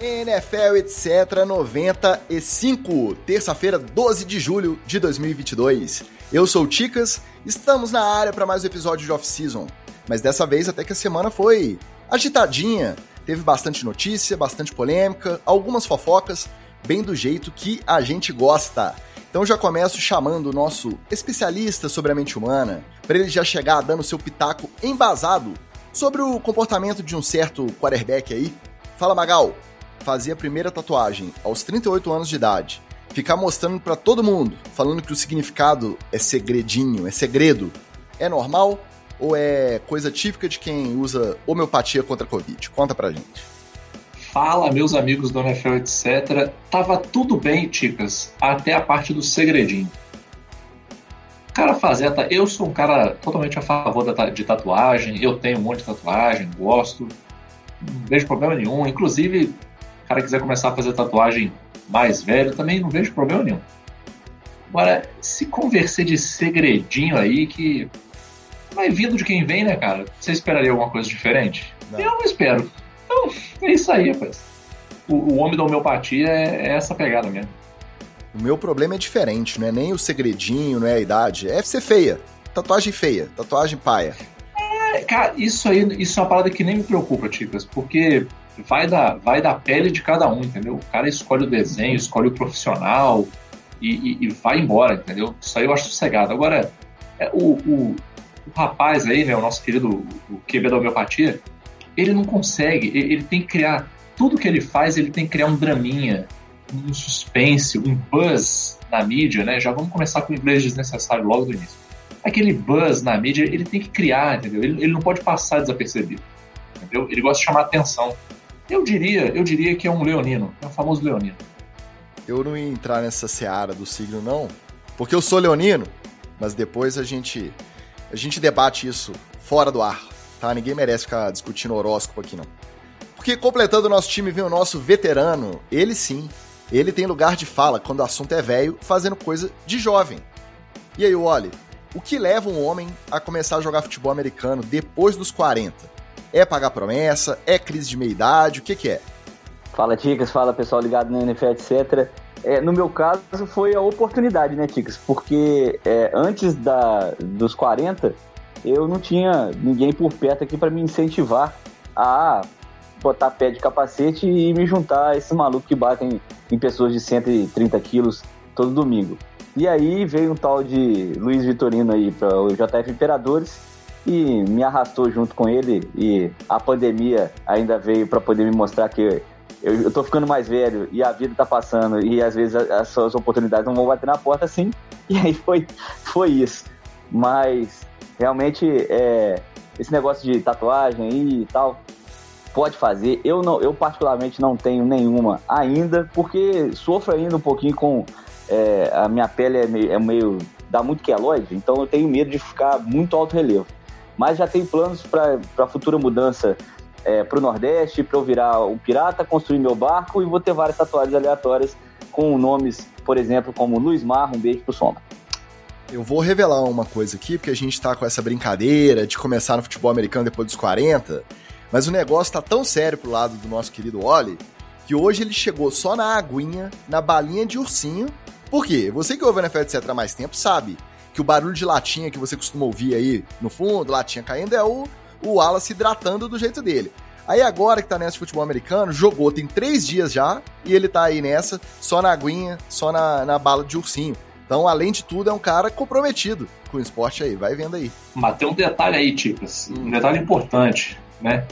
NFL, etc. 95, terça-feira, 12 de julho de 2022. Eu sou o Ticas, estamos na área para mais um episódio de Off-Season. Mas dessa vez até que a semana foi agitadinha, teve bastante notícia, bastante polêmica, algumas fofocas, bem do jeito que a gente gosta. Então já começo chamando o nosso especialista sobre a mente humana, para ele já chegar dando seu pitaco embasado sobre o comportamento de um certo quarterback aí. Fala Magal, fazia a primeira tatuagem aos 38 anos de idade, ficar mostrando para todo mundo, falando que o significado é segredinho, é segredo, é normal ou é coisa típica de quem usa homeopatia contra a Covid? Conta pra gente. Fala, meus amigos do NFL, etc. Tava tudo bem, Ticas, até a parte do segredinho. Cara, fazer. Eu sou um cara totalmente a favor de tatuagem, eu tenho um monte de tatuagem, gosto, não vejo problema nenhum. Inclusive, cara quiser começar a fazer tatuagem mais velho, também não vejo problema nenhum. Agora, se conversar de segredinho aí, que vai vindo de quem vem, né, cara? Você esperaria alguma coisa diferente? Não. Eu não espero. Então, é isso aí, rapaz. O, o homem da homeopatia é, é essa pegada mesmo. O meu problema é diferente, não é nem o segredinho, não é a idade, é ser feia. Tatuagem feia, tatuagem paia. É, cara, isso aí, isso é uma parada que nem me preocupa, Ticas, porque vai da, vai da pele de cada um, entendeu? O cara escolhe o desenho, escolhe o profissional e, e, e vai embora, entendeu? Isso aí eu acho sossegado. Agora, é, o, o, o rapaz aí, né, o nosso querido o QB da homeopatia, ele não consegue, ele, ele tem que criar, tudo que ele faz, ele tem que criar um draminha, um suspense, um buzz na mídia, né? Já vamos começar com o inglês desnecessário logo do início. Aquele buzz na mídia, ele tem que criar, entendeu? Ele, ele não pode passar desapercebido, entendeu? Ele gosta de chamar atenção. Eu diria, eu diria que é um leonino, é um famoso leonino. Eu não ia entrar nessa seara do signo, não, porque eu sou leonino, mas depois a gente a gente debate isso fora do ar, tá? Ninguém merece ficar discutindo horóscopo aqui, não. Porque completando o nosso time vem o nosso veterano, ele sim, ele tem lugar de fala quando o assunto é velho, fazendo coisa de jovem. E aí, Wally, o que leva um homem a começar a jogar futebol americano depois dos 40? É pagar promessa? É crise de meia-idade? O que, que é? Fala, Ticas, fala pessoal ligado na NFL, etc. É, no meu caso, foi a oportunidade, né, Ticas? Porque é, antes da, dos 40, eu não tinha ninguém por perto aqui para me incentivar a botar pé de capacete e me juntar a esses malucos que batem em pessoas de 130 quilos todo domingo. E aí veio um tal de Luiz Vitorino aí para o JF Imperadores e me arrastou junto com ele e a pandemia ainda veio para poder me mostrar que eu, eu tô ficando mais velho e a vida tá passando e às vezes as suas oportunidades não vão bater na porta assim. E aí foi, foi isso. Mas realmente é, esse negócio de tatuagem e tal, pode fazer. Eu não, eu particularmente não tenho nenhuma ainda, porque sofro ainda um pouquinho com é, a minha pele é meio, é meio dá muito queloide, então eu tenho medo de ficar muito alto relevo. Mas já tenho planos para futura mudança é, para o Nordeste, para eu virar um pirata, construir meu barco e vou ter várias tatuagens aleatórias com nomes, por exemplo, como Luiz Mar, um beijo pro Sombra. Eu vou revelar uma coisa aqui, porque a gente tá com essa brincadeira de começar no futebol americano depois dos 40, mas o negócio tá tão sério pro lado do nosso querido Oli, que hoje ele chegou só na aguinha, na balinha de ursinho. Por quê? Você que ouve o NFL etc há mais tempo sabe que o barulho de latinha que você costuma ouvir aí no fundo, latinha caindo, é o, o Wallace hidratando do jeito dele. Aí agora que tá nessa futebol americano, jogou tem três dias já, e ele tá aí nessa, só na aguinha, só na, na bala de ursinho. Então, além de tudo, é um cara comprometido com o esporte aí, vai vendo aí. Mas tem um detalhe aí, Ticas, um detalhe importante, né?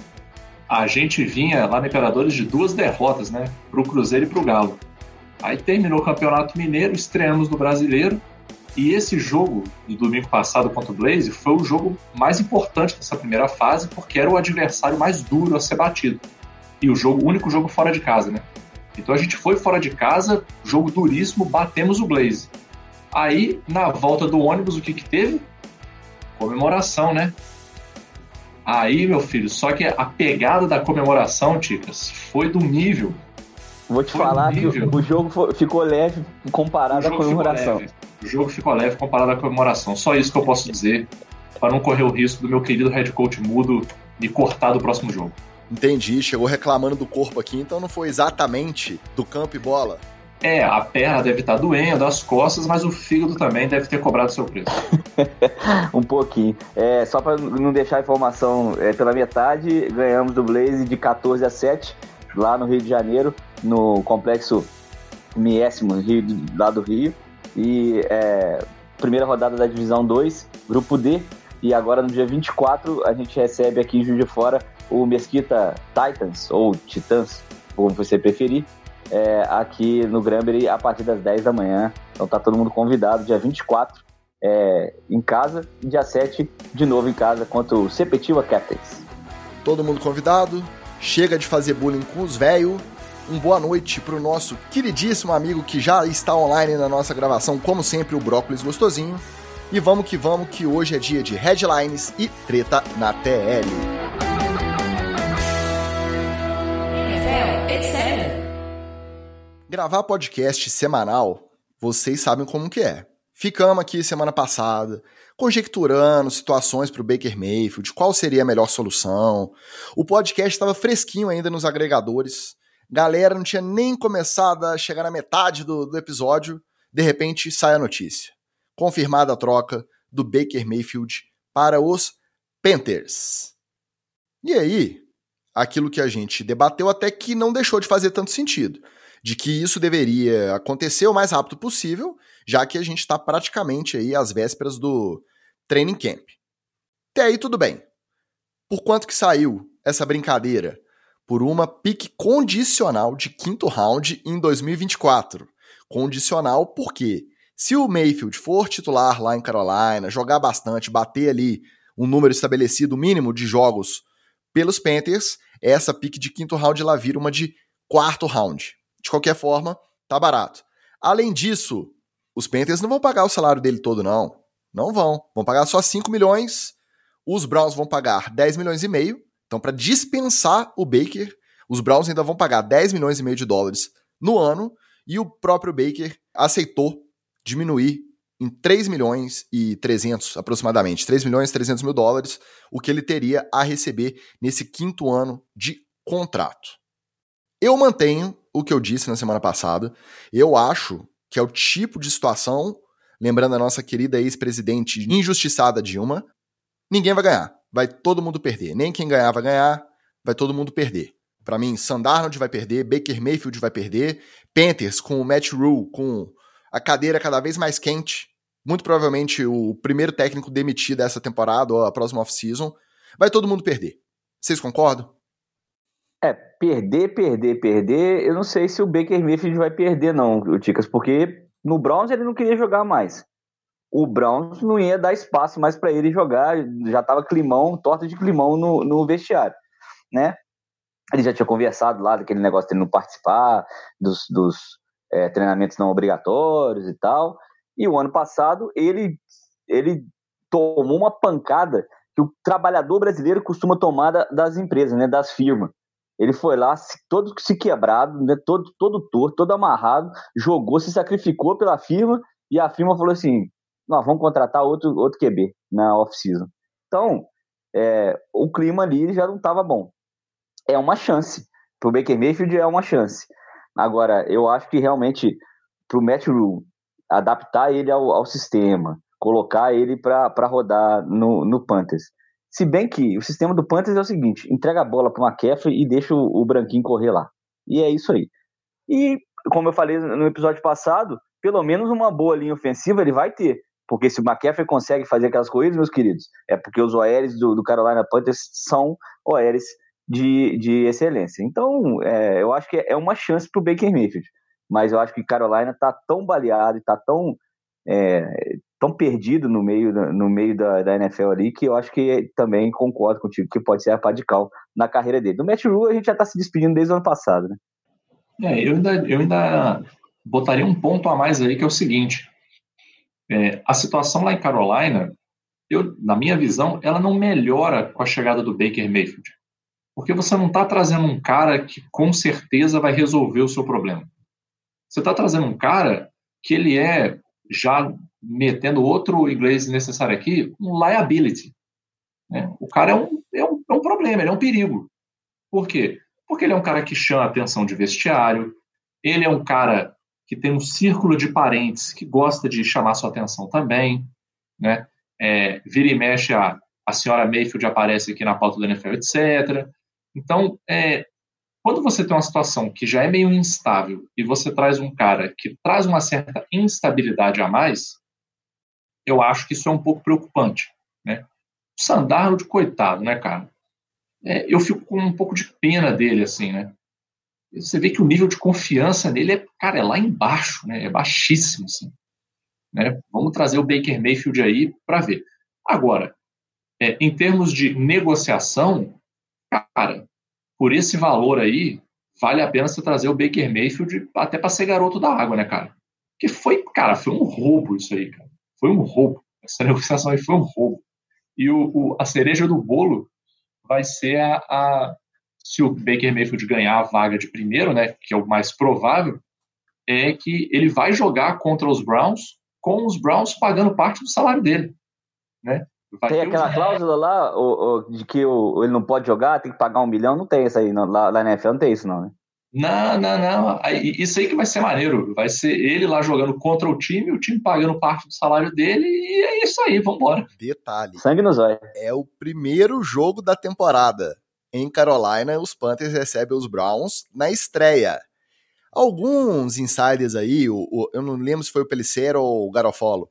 A gente vinha lá no Imperadores de duas derrotas, né? Pro Cruzeiro e pro Galo. Aí terminou o Campeonato Mineiro, estreamos no Brasileiro, e esse jogo do domingo passado contra o Blaze foi o jogo mais importante dessa primeira fase, porque era o adversário mais duro a ser batido. E o jogo, o único jogo fora de casa, né? Então a gente foi fora de casa, jogo duríssimo, batemos o Blaze. Aí, na volta do ônibus, o que que teve? Comemoração, né? Aí, meu filho, só que a pegada da comemoração, Ticas, foi do nível. Vou te falar que o jogo ficou leve comparado à comemoração. O jogo ficou leve comparado à comemoração. Só isso que eu posso dizer, para não correr o risco do meu querido head coach mudo me cortar do próximo jogo. Entendi, chegou reclamando do corpo aqui, então não foi exatamente do campo e bola. É, a perna deve estar doendo, as costas, mas o fígado também deve ter cobrado seu preço. um pouquinho. É, só para não deixar a informação é, pela metade, ganhamos do Blaze de 14 a 7, lá no Rio de Janeiro, no complexo Miésimo, Rio, lá do Rio. E é, primeira rodada da Divisão 2, Grupo D. E agora no dia 24 a gente recebe aqui em Juiz de Fora o Mesquita Titans, ou Titãs, como você preferir é, aqui no Granbury a partir das 10 da manhã. Então tá todo mundo convidado, dia 24 é, em casa e dia 7 de novo em casa contra o Sepetiba Captains. Todo mundo convidado, chega de fazer bullying com os velhos. Um boa noite pro nosso queridíssimo amigo que já está online na nossa gravação, como sempre, o Brócolis Gostosinho. E vamos que vamos, que hoje é dia de headlines e treta na TL. Gravar podcast semanal, vocês sabem como que é. Ficamos aqui semana passada, conjecturando situações para o Baker Mayfield, qual seria a melhor solução. O podcast estava fresquinho ainda nos agregadores. Galera não tinha nem começado a chegar na metade do, do episódio. De repente sai a notícia. Confirmada a troca do Baker Mayfield para os Panthers. E aí, aquilo que a gente debateu até que não deixou de fazer tanto sentido de que isso deveria acontecer o mais rápido possível, já que a gente está praticamente aí às vésperas do training camp. Até aí tudo bem. Por quanto que saiu essa brincadeira? Por uma pique condicional de quinto round em 2024. Condicional porque se o Mayfield for titular lá em Carolina, jogar bastante, bater ali um número estabelecido mínimo de jogos pelos Panthers, essa pique de quinto round lá vira uma de quarto round de qualquer forma, tá barato. Além disso, os Panthers não vão pagar o salário dele todo, não. Não vão. Vão pagar só 5 milhões. Os Browns vão pagar 10 milhões e meio. Então, para dispensar o Baker, os Browns ainda vão pagar 10 milhões e meio de dólares no ano. E o próprio Baker aceitou diminuir em 3 milhões e 300 aproximadamente, 3 milhões e 300 mil dólares, o que ele teria a receber nesse quinto ano de contrato. Eu mantenho o que eu disse na semana passada. Eu acho que é o tipo de situação, lembrando a nossa querida ex-presidente injustiçada Dilma, ninguém vai ganhar. Vai todo mundo perder. Nem quem ganhar vai ganhar, vai todo mundo perder. Para mim, Sandarnold vai perder, Baker Mayfield vai perder, Panthers com o Matt Rule, com a cadeira cada vez mais quente, muito provavelmente o primeiro técnico demitido dessa temporada ou a próxima off-season, vai todo mundo perder. Vocês concordam? É, perder, perder, perder. Eu não sei se o Baker Mayfield vai perder, não, o Ticas, porque no Browns ele não queria jogar mais. O Browns não ia dar espaço mais para ele jogar, já tava climão, torta de climão no, no vestiário, né? Ele já tinha conversado lá daquele negócio de não participar dos, dos é, treinamentos não obrigatórios e tal. E o ano passado ele, ele tomou uma pancada que o trabalhador brasileiro costuma tomar das empresas, né, das firmas. Ele foi lá, todo se quebrado, né, todo, todo torto, todo amarrado, jogou, se sacrificou pela firma e a firma falou assim: nós vamos contratar outro, outro QB na off-season. Então, é, o clima ali já não estava bom. É uma chance. Para o Baker Mayfield é uma chance. Agora, eu acho que realmente para o Matt Rule adaptar ele ao, ao sistema, colocar ele para rodar no, no Panthers, se bem que o sistema do Panthers é o seguinte: entrega a bola para o McCaffrey e deixa o, o branquinho correr lá. E é isso aí. E, como eu falei no episódio passado, pelo menos uma boa linha ofensiva ele vai ter. Porque se o McCaffrey consegue fazer aquelas corridas, meus queridos, é porque os OLs do, do Carolina Panthers são OLs de, de excelência. Então, é, eu acho que é uma chance para o Baker Mayfield. Mas eu acho que Carolina está tão baleado está tão é, tão perdido no meio, no meio da, da NFL ali, que eu acho que também concordo contigo que pode ser a radical na carreira dele. Do Matt Rule a gente já está se despedindo desde o ano passado, né? É, eu ainda, eu ainda botaria um ponto a mais aí, que é o seguinte. É, a situação lá em Carolina, eu, na minha visão, ela não melhora com a chegada do Baker Mayfield. Porque você não está trazendo um cara que com certeza vai resolver o seu problema. Você está trazendo um cara que ele é já metendo outro inglês necessário aqui, um liability. Né? O cara é um, é, um, é um problema, ele é um perigo. Por quê? Porque ele é um cara que chama atenção de vestiário, ele é um cara que tem um círculo de parentes que gosta de chamar sua atenção também, né? É, vira e mexe, a, a senhora Mayfield aparece aqui na pauta do NFL, etc. Então, é, quando você tem uma situação que já é meio instável e você traz um cara que traz uma certa instabilidade a mais, eu acho que isso é um pouco preocupante, né? O de coitado, né, cara? É, eu fico com um pouco de pena dele, assim, né? Você vê que o nível de confiança nele é, cara, é lá embaixo, né? É baixíssimo, assim. Né? Vamos trazer o Baker Mayfield aí para ver. Agora, é, em termos de negociação, cara, por esse valor aí, vale a pena você trazer o Baker Mayfield até para ser garoto da água, né, cara? Que foi, cara, foi um roubo isso aí, cara. Foi um roubo. Essa negociação aí foi um roubo. E o, o a cereja do bolo vai ser a, a, se o Baker Mayfield ganhar a vaga de primeiro, né, que é o mais provável, é que ele vai jogar contra os Browns com os Browns pagando parte do salário dele, né? Vai tem aquela cláusula lá o, o, de que o, ele não pode jogar, tem que pagar um milhão, não tem isso aí, não, lá, lá na NFL não tem isso não, né? Não, não, não. Isso aí que vai ser maneiro. Vai ser ele lá jogando contra o time, o time pagando parte do salário dele, e é isso aí, vambora. Detalhe. Sangue nos olhos. É o primeiro jogo da temporada. Em Carolina, os Panthers recebem os Browns na estreia. Alguns insiders aí, o, o, eu não lembro se foi o Pelicero ou o Garofolo,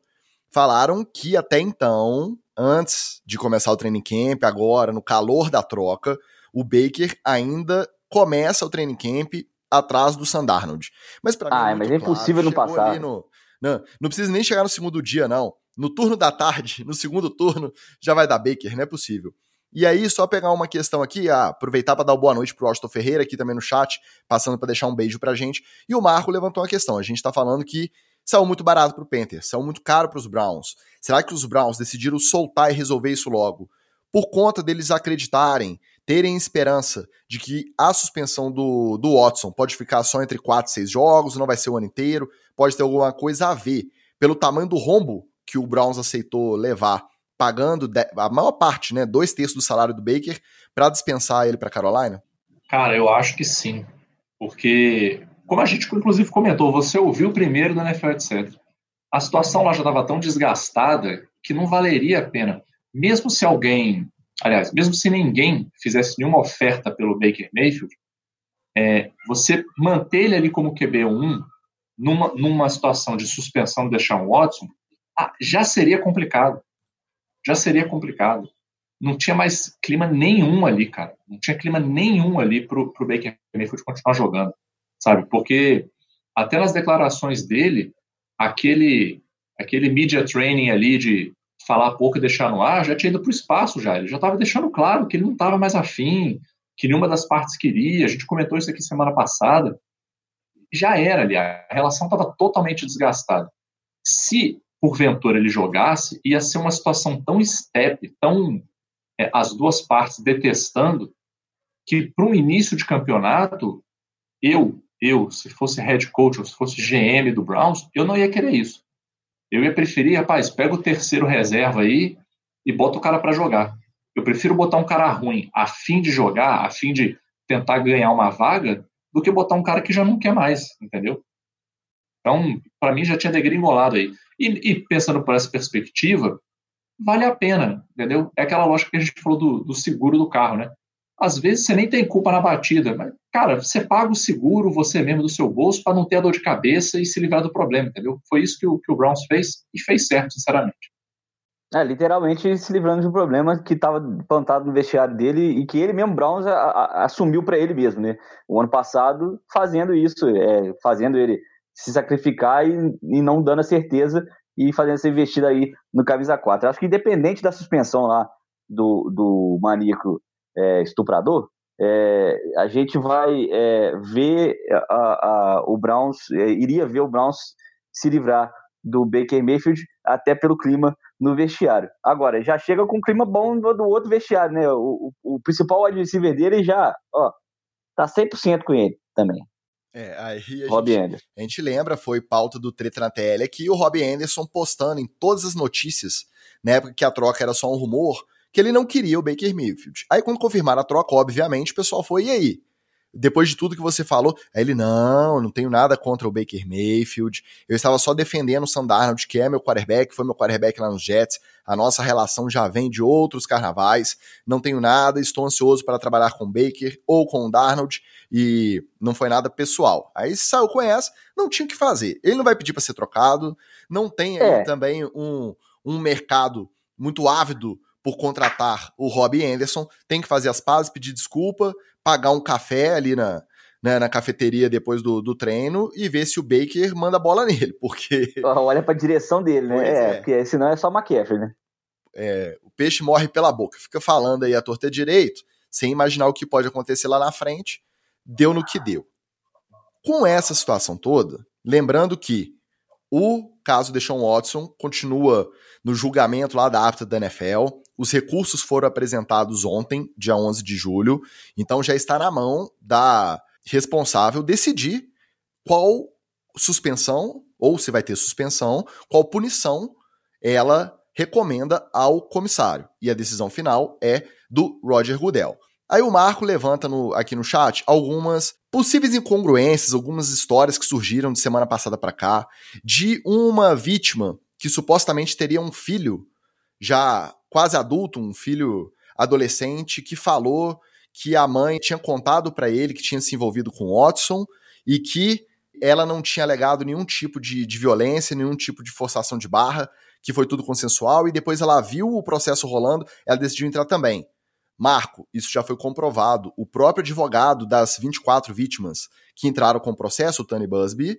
falaram que até então, antes de começar o training camp, agora, no calor da troca, o Baker ainda começa o training camp atrás do Sandarnold. Mas para ah, mim, é mas é impossível claro, não passar. No, não, não precisa nem chegar no segundo dia, não. No turno da tarde, no segundo turno, já vai dar Baker, não é possível. E aí, só pegar uma questão aqui, ah, aproveitar para dar boa noite pro Austin Ferreira aqui também no chat, passando para deixar um beijo pra gente. E o Marco levantou uma questão. A gente tá falando que saiu muito barato pro Panthers, saiu muito caro pros Browns. Será que os Browns decidiram soltar e resolver isso logo? Por conta deles acreditarem terem esperança de que a suspensão do, do Watson pode ficar só entre 4 e 6 jogos, não vai ser o ano inteiro, pode ter alguma coisa a ver pelo tamanho do rombo que o Browns aceitou levar, pagando a maior parte, né, dois terços do salário do Baker, para dispensar ele para Carolina? Cara, eu acho que sim, porque como a gente inclusive comentou, você ouviu primeiro da NFL, etc. A situação lá já estava tão desgastada que não valeria a pena. Mesmo se alguém aliás, mesmo se ninguém fizesse nenhuma oferta pelo Baker Mayfield, é, você manter ele ali como QB1 numa, numa situação de suspensão de deixar um Watson, ah, já seria complicado. Já seria complicado. Não tinha mais clima nenhum ali, cara. Não tinha clima nenhum ali pro, pro Baker Mayfield continuar jogando, sabe? Porque até nas declarações dele, aquele aquele media training ali de falar pouco e deixar no ar, já tinha ido para o espaço já. Ele já estava deixando claro que ele não estava mais afim, que nenhuma das partes queria. A gente comentou isso aqui semana passada. Já era ali, a relação estava totalmente desgastada. Se, porventura, ele jogasse, ia ser uma situação tão estepe, tão é, as duas partes detestando, que para um início de campeonato, eu, eu, se fosse head coach ou se fosse GM do Browns, eu não ia querer isso. Eu ia preferir, rapaz, pega o terceiro reserva aí e bota o cara para jogar. Eu prefiro botar um cara ruim a fim de jogar, a fim de tentar ganhar uma vaga, do que botar um cara que já não quer mais, entendeu? Então, para mim já tinha degringolado aí. E, e, pensando por essa perspectiva, vale a pena, entendeu? É aquela lógica que a gente falou do, do seguro do carro, né? às vezes você nem tem culpa na batida, mas, cara, você paga o seguro você mesmo do seu bolso para não ter a dor de cabeça e se livrar do problema, entendeu? Foi isso que o, que o Browns fez e fez certo, sinceramente. É, literalmente se livrando de um problema que estava plantado no vestiário dele e que ele mesmo, Browns, a, a, assumiu para ele mesmo, né? O ano passado, fazendo isso, é, fazendo ele se sacrificar e, e não dando a certeza e fazendo essa investida aí no camisa 4. acho que independente da suspensão lá do, do maníaco é, estuprador, é, a gente vai é, ver a, a, o Browns, é, iria ver o Browns se livrar do Baker Mayfield até pelo clima no vestiário. Agora, já chega com um clima bom do, do outro vestiário, né? O, o, o principal receiver dele já, ó, tá 100% com ele também. É, aí a, Robbie gente, Anderson. a gente lembra, foi pauta do Treta na TL, que o Robbie Anderson postando em todas as notícias, na época que a troca era só um rumor, que ele não queria o Baker Mayfield. Aí quando confirmaram a troca, obviamente, o pessoal foi, e aí? Depois de tudo que você falou, aí ele, não, não tenho nada contra o Baker Mayfield, eu estava só defendendo o Sandarnold, que é meu quarterback, foi meu quarterback lá nos Jets, a nossa relação já vem de outros carnavais, não tenho nada, estou ansioso para trabalhar com o Baker ou com o Darnold, e não foi nada pessoal. Aí saiu com essa, não tinha o que fazer, ele não vai pedir para ser trocado, não tem é. também um, um mercado muito ávido por contratar o Robbie Anderson, tem que fazer as pazes, pedir desculpa, pagar um café ali na, né, na cafeteria depois do, do treino e ver se o Baker manda a bola nele, porque... Olha pra direção dele, né? É, é, porque senão é só McCaffrey, né? É, o peixe morre pela boca, fica falando aí a torta direito, sem imaginar o que pode acontecer lá na frente, deu no que deu. Com essa situação toda, lembrando que o caso de Sean Watson continua no julgamento lá da APTA da NFL, os recursos foram apresentados ontem, dia 11 de julho, então já está na mão da responsável decidir qual suspensão, ou se vai ter suspensão, qual punição ela recomenda ao comissário. E a decisão final é do Roger Goodell. Aí o Marco levanta no, aqui no chat algumas possíveis incongruências, algumas histórias que surgiram de semana passada para cá, de uma vítima que supostamente teria um filho já quase adulto, um filho adolescente, que falou que a mãe tinha contado para ele que tinha se envolvido com Watson e que ela não tinha alegado nenhum tipo de, de violência, nenhum tipo de forçação de barra, que foi tudo consensual, e depois ela viu o processo rolando, ela decidiu entrar também. Marco, isso já foi comprovado. O próprio advogado das 24 vítimas que entraram com o processo, o Tony Busby,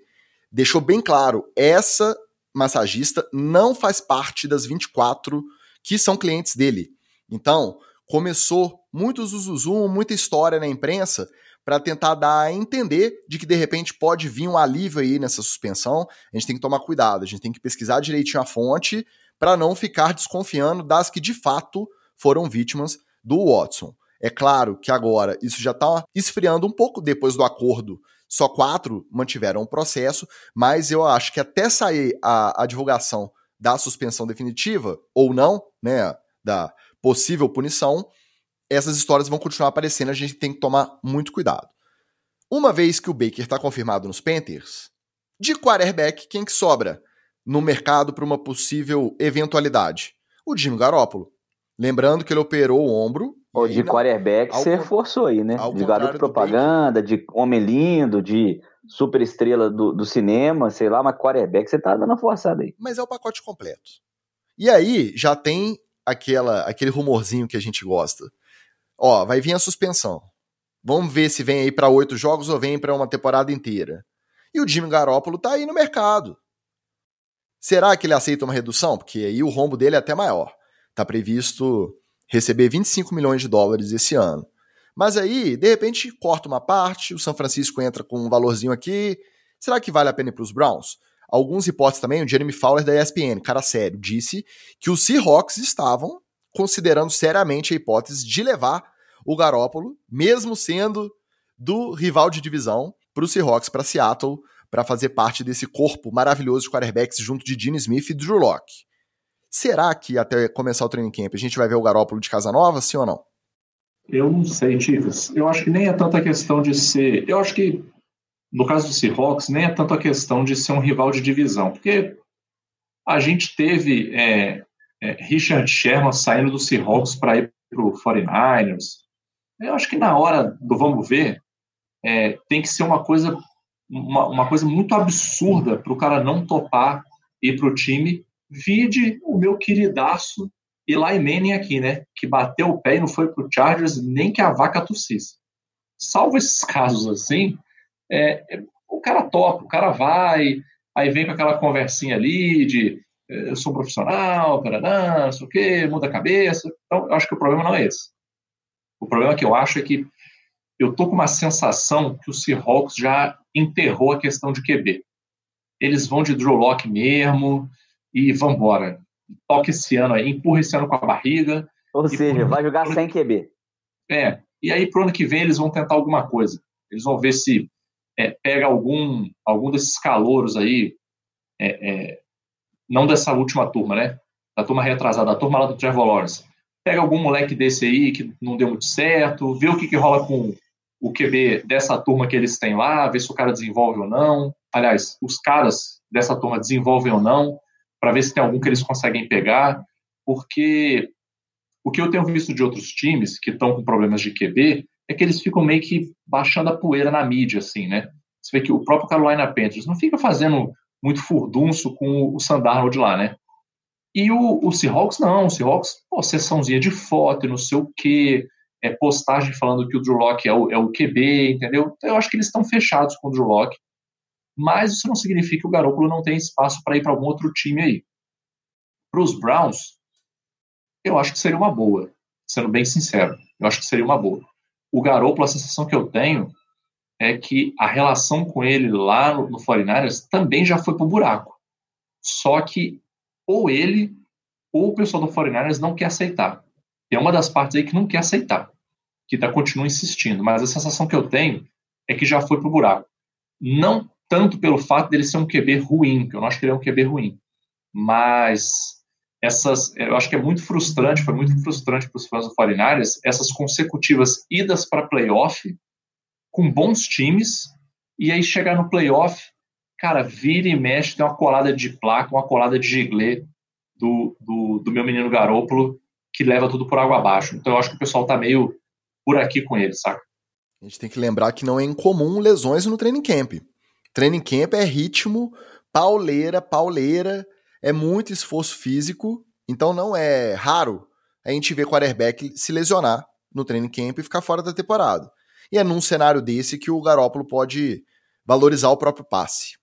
deixou bem claro: essa massagista não faz parte das 24 que são clientes dele. Então, começou muito zuzuzum, muita história na imprensa para tentar dar a entender de que de repente pode vir um alívio aí nessa suspensão. A gente tem que tomar cuidado, a gente tem que pesquisar direitinho a fonte para não ficar desconfiando das que de fato foram vítimas do Watson. É claro que agora isso já está esfriando um pouco depois do acordo. Só quatro mantiveram o processo, mas eu acho que até sair a, a divulgação da suspensão definitiva ou não, né, da possível punição, essas histórias vão continuar aparecendo, a gente tem que tomar muito cuidado. Uma vez que o Baker está confirmado nos Panthers, de quarterback, quem que sobra no mercado para uma possível eventualidade? O Jimmy Garoppolo. Lembrando que ele operou o ombro. Ou de quarterback você forçou aí, né? De garoto propaganda, de homem lindo, de super estrela do, do cinema, sei lá, mas quarterback você tá dando uma forçada aí. Mas é o pacote completo. E aí já tem aquela, aquele rumorzinho que a gente gosta. Ó, vai vir a suspensão. Vamos ver se vem aí para oito jogos ou vem para uma temporada inteira. E o Jimmy Garoppolo tá aí no mercado. Será que ele aceita uma redução? Porque aí o rombo dele é até maior. Tá previsto receber 25 milhões de dólares esse ano. Mas aí, de repente, corta uma parte, o São Francisco entra com um valorzinho aqui. Será que vale a pena para os Browns? Alguns hipóteses também, o Jeremy Fowler da ESPN, cara sério, disse que os Seahawks estavam considerando seriamente a hipótese de levar o Garópolo, mesmo sendo do rival de divisão, para os Seahawks, para Seattle, para fazer parte desse corpo maravilhoso de quarterbacks junto de Gene Smith e Drew Locke. Será que até começar o training camp a gente vai ver o Garópolo de casa nova, sim ou não? Eu não sei, Ticas. Eu acho que nem é tanta questão de ser. Eu acho que, no caso do Seahawks, nem é tanto a questão de ser um rival de divisão, porque a gente teve é, é, Richard Sherman saindo do Seahawks para ir para o 49ers. Eu acho que na hora do vamos ver, é, tem que ser uma coisa, uma, uma coisa muito absurda para o cara não topar ir para o time. Vide o meu queridaço Eli Manning aqui, né? Que bateu o pé e não foi pro Chargers nem que a vaca tossisse. Salvo esses casos assim, é, é, o cara topa, o cara vai, aí vem com aquela conversinha ali de é, eu sou um profissional, não sei o quê, muda a cabeça. Então, eu acho que o problema não é esse. O problema que eu acho é que eu tô com uma sensação que o Seahawks já enterrou a questão de QB. Eles vão de Drew Locke mesmo e vambora toca esse ano aí, empurra esse ano com a barriga. Ou seja, vai jogar sem QB. É, e aí pro ano que vem eles vão tentar alguma coisa. Eles vão ver se é, pega algum, algum desses calouros aí, é, é, não dessa última turma, né? Da turma retrasada, da turma lá do Trevor Lawrence. pega algum moleque desse aí que não deu muito certo, vê o que, que rola com o QB dessa turma que eles têm lá, ver se o cara desenvolve ou não. Aliás, os caras dessa turma desenvolvem ou não, para ver se tem algum que eles conseguem pegar, porque o que eu tenho visto de outros times que estão com problemas de QB é que eles ficam meio que baixando a poeira na mídia, assim, né? Você vê que o próprio Carolina Panthers não fica fazendo muito furdunço com o Sandarnold lá, né? E o, o Seahawks não, o Seahawks, pô, sessãozinha de foto e não sei o quê, é, postagem falando que o Drew Locke é o, é o QB, entendeu? Então eu acho que eles estão fechados com o Drew Locke, mas isso não significa que o Garoppolo não tem espaço para ir para algum outro time aí. Para os Browns, eu acho que seria uma boa, sendo bem sincero, eu acho que seria uma boa. O Garoppolo, a sensação que eu tenho é que a relação com ele lá no, no 49ers também já foi para o buraco. Só que ou ele ou o pessoal do 49ers não quer aceitar. Tem uma das partes aí que não quer aceitar, que tá, continua insistindo, mas a sensação que eu tenho é que já foi pro buraco. Não tanto pelo fato dele ser um QB ruim, que eu não acho que ele é um QB ruim, mas essas, eu acho que é muito frustrante, foi muito frustrante para os fãs do 49ers, essas consecutivas idas para playoff com bons times, e aí chegar no playoff cara, vira e mexe, tem uma colada de placa, uma colada de giglê do, do, do meu menino Garópolo que leva tudo por água abaixo. Então eu acho que o pessoal tá meio por aqui com ele, saca? A gente tem que lembrar que não é incomum lesões no training camp. Training camp é ritmo, pauleira, pauleira, é muito esforço físico, então não é raro a gente ver quarterback se lesionar no training camp e ficar fora da temporada. E é num cenário desse que o Garópolo pode valorizar o próprio passe.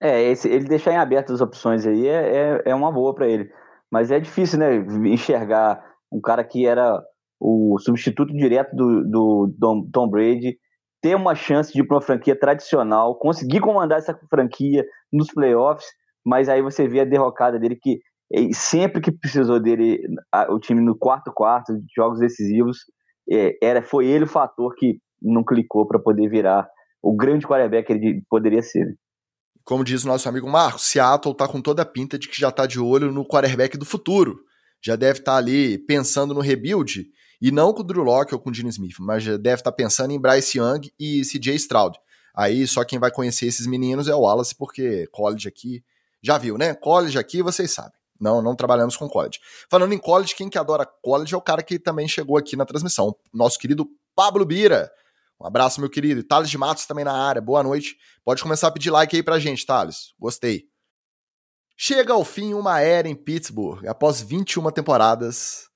É, esse, ele deixar em aberto as opções aí é, é, é uma boa para ele. Mas é difícil, né, enxergar um cara que era o substituto direto do, do Tom, Tom Brady ter uma chance de ir para uma franquia tradicional, conseguir comandar essa franquia nos playoffs, mas aí você vê a derrocada dele que sempre que precisou dele, o time no quarto quarto, jogos decisivos, é, era foi ele o fator que não clicou para poder virar o grande quarterback que ele poderia ser. Como diz o nosso amigo Marcos, Seattle tá com toda a pinta de que já tá de olho no quarterback do futuro. Já deve estar tá ali pensando no rebuild, e não com o Drew Locke ou com o Gene Smith, mas deve estar tá pensando em Bryce Young e CJ Stroud. Aí só quem vai conhecer esses meninos é o Wallace, porque college aqui, já viu, né? College aqui, vocês sabem. Não, não trabalhamos com college. Falando em college, quem que adora college é o cara que também chegou aqui na transmissão, nosso querido Pablo Bira. Um abraço, meu querido. E Thales de Matos também na área. Boa noite. Pode começar a pedir like aí pra gente, Thales. Gostei. Chega ao fim uma era em Pittsburgh. Após 21 temporadas,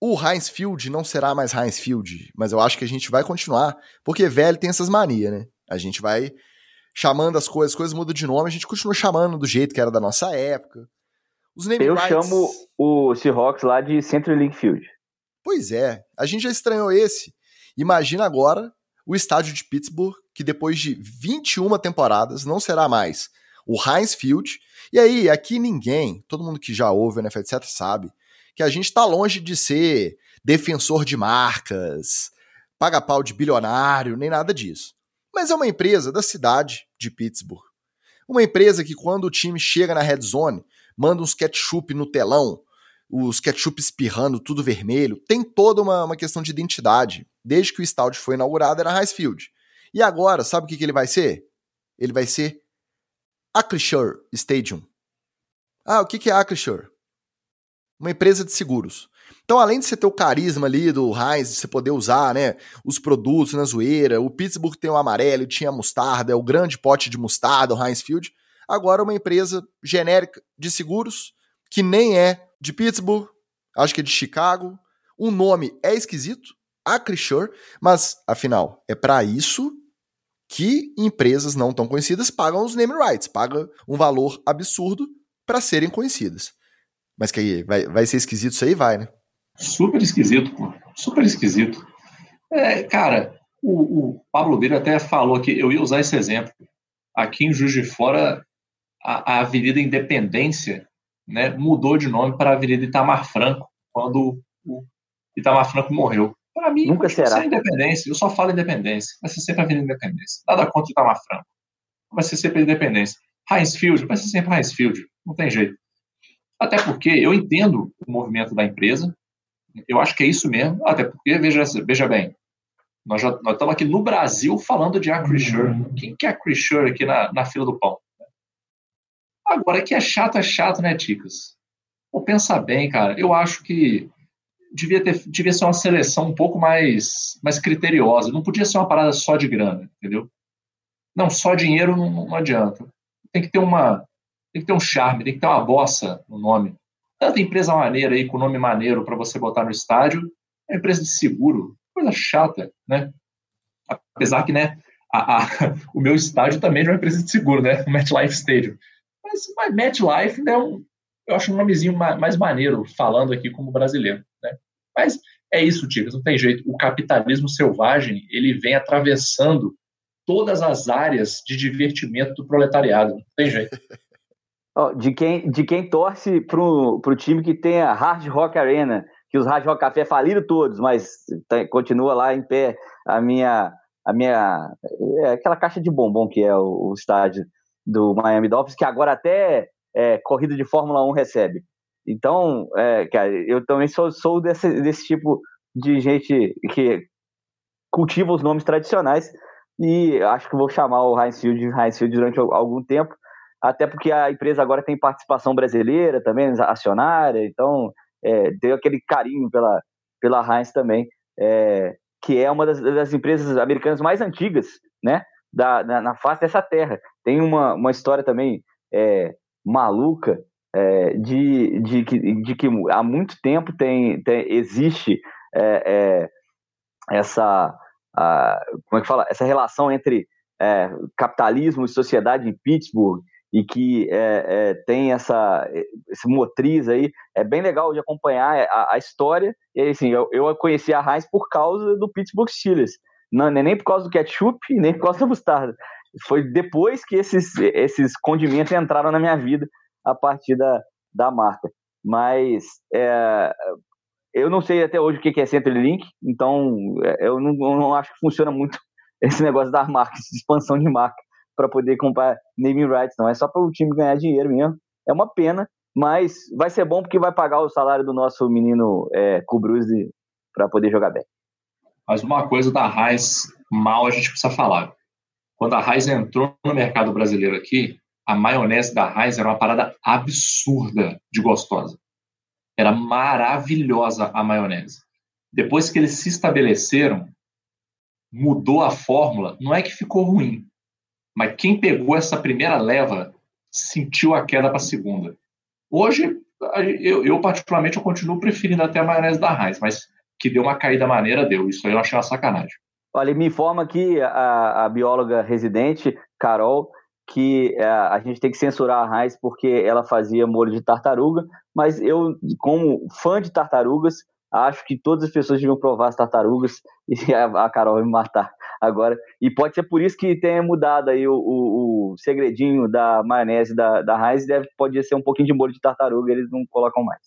o Heinz Field não será mais Heinz Field, mas eu acho que a gente vai continuar, porque velho tem essas manias, né? A gente vai chamando as coisas, as coisas mudam de nome, a gente continua chamando do jeito que era da nossa época. Os name eu rights... chamo o Seahawks lá de CenturyLink Field. Pois é, a gente já estranhou esse. Imagina agora o estádio de Pittsburgh, que depois de 21 temporadas não será mais o Heinz Field. E aí, aqui ninguém, todo mundo que já ouve o NFL, etc., sabe que a gente está longe de ser defensor de marcas, paga pau de bilionário, nem nada disso. Mas é uma empresa da cidade de Pittsburgh. Uma empresa que, quando o time chega na red zone, manda uns ketchup no telão, os ketchup espirrando, tudo vermelho. Tem toda uma, uma questão de identidade. Desde que o estádio foi inaugurado, era Highfield. E agora, sabe o que, que ele vai ser? Ele vai ser Acrisure Stadium. Ah, o que, que é Acrisure? Uma empresa de seguros. Então, além de você ter o carisma ali do Heinz, de você poder usar né, os produtos na zoeira, o Pittsburgh tem o amarelo, tinha a mostarda, é o grande pote de mostarda, o Heinz Field. Agora, uma empresa genérica de seguros, que nem é de Pittsburgh, acho que é de Chicago. O nome é esquisito, Acrisure, mas afinal, é para isso que empresas não tão conhecidas pagam os name rights, pagam um valor absurdo para serem conhecidas. Mas que aí, vai, vai ser esquisito isso aí? Vai, né? Super esquisito, pô. Super esquisito. É, cara, o, o Pablo Beira até falou que eu ia usar esse exemplo. Aqui em Juiz de Fora, a, a Avenida Independência né, mudou de nome para a Avenida Itamar Franco, quando o Itamar Franco morreu. Para mim, nunca será. independência. Eu só falo independência. Vai ser sempre a Avenida Independência. Nada contra o Itamar Franco. Vai ser sempre a independência. Heinz Field, vai ser sempre Heinz Field. Não tem jeito. Até porque eu entendo o movimento da empresa, Eu acho que é isso mesmo, até porque, veja, veja bem, nós já nós estamos aqui no Brasil falando de Acrisure. Quem que é Acrisure aqui na, na fila do pão? Agora, que é chato, é chato, né, Ticas? Vou pensar bem, cara. Eu acho que devia, ter, devia ser uma seleção um pouco mais, mais criteriosa. Não podia ser uma parada só de grana, entendeu? Não, só dinheiro não, não adianta. Tem que ter uma. Tem que ter um charme, tem que ter uma bossa no nome. Tanta empresa maneira aí, com nome maneiro para você botar no estádio, é empresa de seguro. Coisa chata, né? Apesar que, né, a, a, o meu estádio também é empresa de seguro, né? O MetLife Stadium. Mas, mas MetLife é um, eu acho um nomezinho mais maneiro, falando aqui como brasileiro. Né? Mas é isso, Tigres, não tem jeito. O capitalismo selvagem ele vem atravessando todas as áreas de divertimento do proletariado. Não tem jeito. De, quem, de quem torce para o time que tem a Hard Rock Arena, que os Hard Rock Café faliram todos, mas tá, continua lá em pé a minha. A minha é aquela caixa de bombom que é o, o estádio do Miami Dolphins, que agora até é, corrida de Fórmula 1 recebe. Então, é, cara, eu também sou, sou desse, desse tipo de gente que cultiva os nomes tradicionais e acho que vou chamar o Heinz Field de Heinz Field durante algum tempo, até porque a empresa agora tem participação brasileira também, acionária, então é, deu aquele carinho pela, pela Heinz também, é, que é uma das, das, empresas americanas mais antigas, né, da, na, na face dessa terra. Tem uma, uma história também é, maluca é, de, de, de, de, que há muito tempo tem, tem existe é, é, essa a, como é que fala essa relação entre é, capitalismo e sociedade em Pittsburgh e que é, é, tem essa esse motriz aí é bem legal de acompanhar a, a história. E assim eu, eu conheci a Heinz por causa do Pittsburgh Steelers. Não, nem por causa do ketchup nem por causa da mostarda. Foi depois que esses, esses condimentos entraram na minha vida a partir da, da marca. Mas é, eu não sei até hoje o que é CenturyLink, então é, eu não, eu não, acho que funciona muito esse negócio das marcas, expansão de marca, para poder comprar naming rights, não. É só para o time ganhar dinheiro mesmo. É uma pena, mas vai ser bom porque vai pagar o salário do nosso menino é, para poder jogar bem. Mas uma coisa da Raiz mal a gente precisa falar. Quando a Raiz entrou no mercado brasileiro aqui, a maionese da Heinz era uma parada absurda de gostosa. Era maravilhosa a maionese. Depois que eles se estabeleceram, mudou a fórmula. Não é que ficou ruim, mas quem pegou essa primeira leva sentiu a queda para a segunda. Hoje, eu, eu, particularmente eu continuo preferindo até a maionese da Heinz, mas que deu uma caída maneira, deu. Isso aí eu achei uma sacanagem. Olha, me informa que a, a bióloga residente, Carol, que é, a gente tem que censurar a Heinz porque ela fazia molho de tartaruga, mas eu, como fã de tartarugas, acho que todas as pessoas deviam provar as tartarugas e a, Carol vai me matar agora. E pode ser por isso que tenha mudado aí o, o, o segredinho da maionese da, da Heinz, deve, pode ser um pouquinho de molho de tartaruga, eles não colocam mais.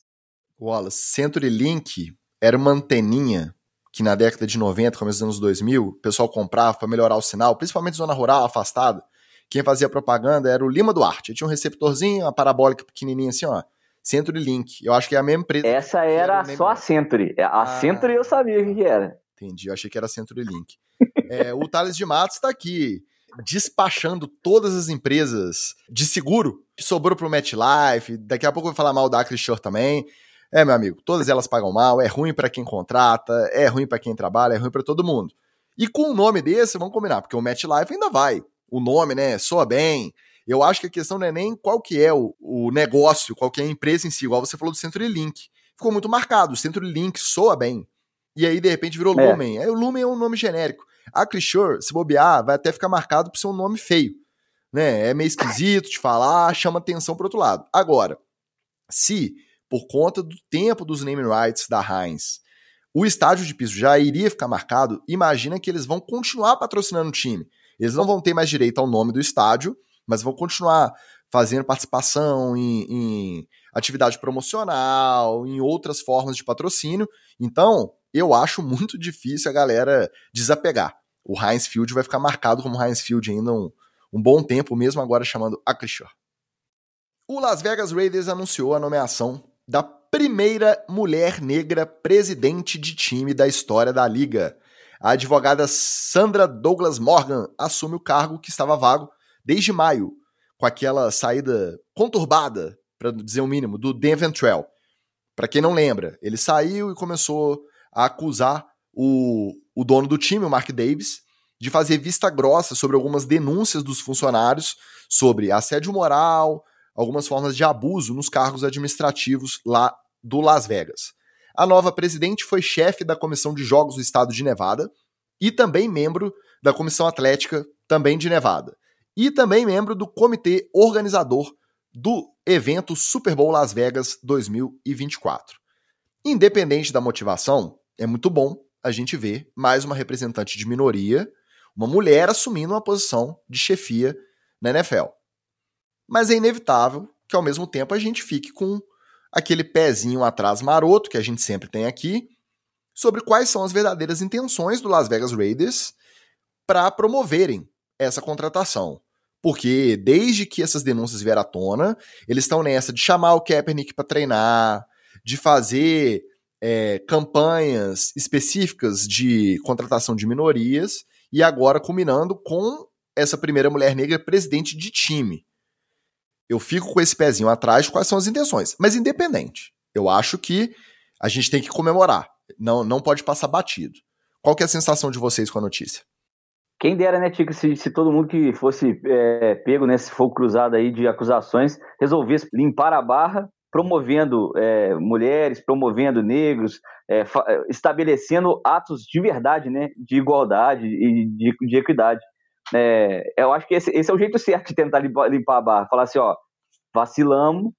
Wallace, CenturyLink era uma anteninha que na década de 90, começo dos anos 2000, o pessoal comprava para melhorar o sinal, principalmente zona rural, afastada. Quem fazia propaganda era o Lima Duarte. Ele tinha um receptorzinho, uma parabólica pequenininha assim, ó. Century Link. Eu acho que é a mesma empresa. Essa era, era só a Century. A ah, Century eu sabia o que era. Entendi, eu achei que era Century Link. É, o Thales de Matos está aqui despachando todas as empresas de seguro que sobrou pro MetLife. Daqui a pouco eu vou falar mal da Acrisure também. É, meu amigo, todas elas pagam mal, é ruim para quem contrata, é ruim para quem trabalha, é ruim para todo mundo. E com um nome desse, vamos combinar, porque o MetLife ainda vai o nome, né, soa bem. Eu acho que a questão não é nem qual que é o, o negócio, qual que é a empresa em si, igual você falou do CenturyLink. Ficou muito marcado, o CenturyLink soa bem. E aí, de repente, virou é. Lumen. Aí o Lumen é um nome genérico. A Crisure, se bobear, vai até ficar marcado por ser um nome feio. Né? É meio esquisito de falar, chama atenção pro outro lado. Agora, se, por conta do tempo dos name rights da Heinz, o estádio de piso já iria ficar marcado, imagina que eles vão continuar patrocinando o time. Eles não vão ter mais direito ao nome do estádio, mas vão continuar fazendo participação em, em atividade promocional, em outras formas de patrocínio. Então, eu acho muito difícil a galera desapegar. O Heinz Field vai ficar marcado como Heinz Field ainda um, um bom tempo, mesmo agora chamando Acrisure. O Las Vegas Raiders anunciou a nomeação da primeira mulher negra presidente de time da história da liga. A advogada Sandra Douglas Morgan assume o cargo que estava vago desde maio, com aquela saída conturbada, para dizer o mínimo, do Dan Ventrell. Para quem não lembra, ele saiu e começou a acusar o, o dono do time, o Mark Davis, de fazer vista grossa sobre algumas denúncias dos funcionários sobre assédio moral, algumas formas de abuso nos cargos administrativos lá do Las Vegas. A nova presidente foi chefe da Comissão de Jogos do Estado de Nevada e também membro da Comissão Atlética, também de Nevada, e também membro do comitê organizador do evento Super Bowl Las Vegas 2024. Independente da motivação, é muito bom a gente ver mais uma representante de minoria, uma mulher assumindo uma posição de chefia na NFL. Mas é inevitável que ao mesmo tempo a gente fique com aquele pezinho atrás maroto que a gente sempre tem aqui sobre quais são as verdadeiras intenções do Las Vegas Raiders para promoverem essa contratação. Porque desde que essas denúncias vieram à tona, eles estão nessa de chamar o Kaepernick para treinar, de fazer é, campanhas específicas de contratação de minorias, e agora culminando com essa primeira mulher negra presidente de time. Eu fico com esse pezinho atrás quais são as intenções. Mas independente, eu acho que a gente tem que comemorar. Não, não pode passar batido. Qual que é a sensação de vocês com a notícia? Quem dera, né, Tico, se, se todo mundo que fosse é, pego nesse fogo cruzado aí de acusações resolvesse limpar a barra, promovendo é, mulheres, promovendo negros, é, estabelecendo atos de verdade, né, de igualdade e de, de equidade. É, eu acho que esse, esse, é o jeito certo de tentar limpar, limpar a barra. Falar assim, ó, vacilamos,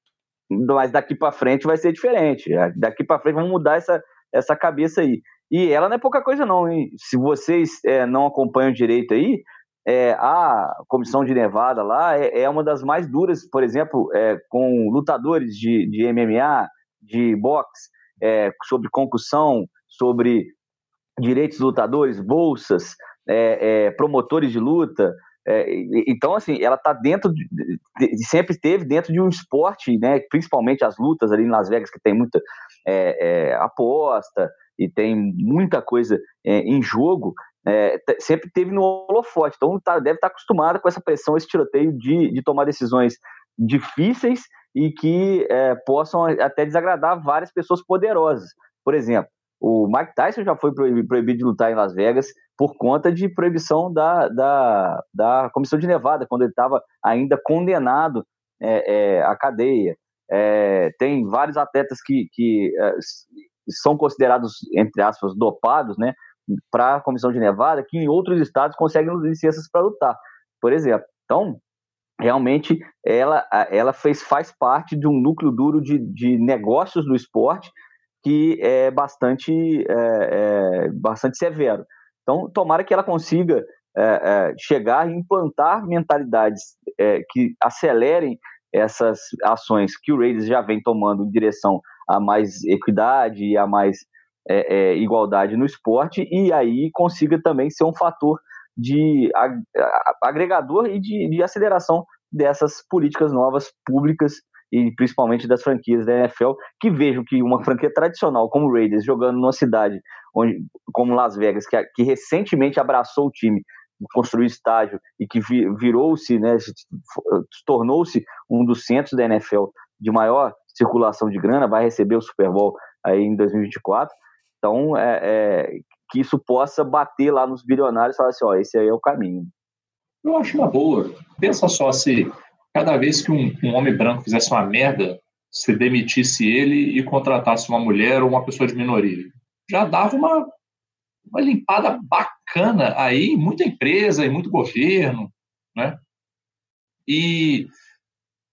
mas daqui para frente vai ser diferente. Daqui para frente vamos mudar essa, essa cabeça aí. E ela não é pouca coisa não, hein? Se vocês é, não acompanham direito aí, é, a comissão de Nevada lá é, é, uma das mais duras, por exemplo, é, com lutadores de, de MMA, de boxe, é, sobre concussão, sobre direitos dos lutadores, bolsas, é, é, promotores de luta. Então, assim, ela está dentro, de, de, sempre esteve dentro de um esporte, né, principalmente as lutas ali em Las Vegas, que tem muita aposta e tem muita coisa em jogo, sempre teve no holofote. Então, tá, deve estar tá acostumada com essa pressão, esse tiroteio de, de tomar decisões difíceis e que possam até desagradar várias pessoas poderosas. Por exemplo, o Mike Tyson já foi proibido de lutar em Las Vegas por conta de proibição da, da, da Comissão de Nevada, quando ele estava ainda condenado é, é, à cadeia. É, tem vários atletas que, que é, são considerados, entre aspas, dopados, né, para a Comissão de Nevada, que em outros estados conseguem licenças para lutar, por exemplo. Então, realmente, ela, ela fez, faz parte de um núcleo duro de, de negócios do esporte, que é bastante, é, é, bastante severo. Então, tomara que ela consiga é, é chegar e implantar mentalidades é, que acelerem essas ações que o Raiders já vem tomando em direção a mais equidade e a mais é, igualdade no esporte, e aí consiga também ser um fator de agregador e de, de aceleração dessas políticas novas públicas e principalmente das franquias da NFL, que vejam que uma franquia tradicional como o Raiders, jogando numa cidade onde, como Las Vegas, que, que recentemente abraçou o time, construiu estádio e que virou-se, né, tornou-se um dos centros da NFL de maior circulação de grana, vai receber o Super Bowl aí em 2024. Então, é, é, que isso possa bater lá nos bilionários e falar assim, ó, esse aí é o caminho. Eu acho uma boa. Pensa só se cada vez que um, um homem branco fizesse uma merda, se demitisse ele e contratasse uma mulher ou uma pessoa de minoria. Já dava uma, uma limpada bacana aí, muita empresa e muito governo, né? E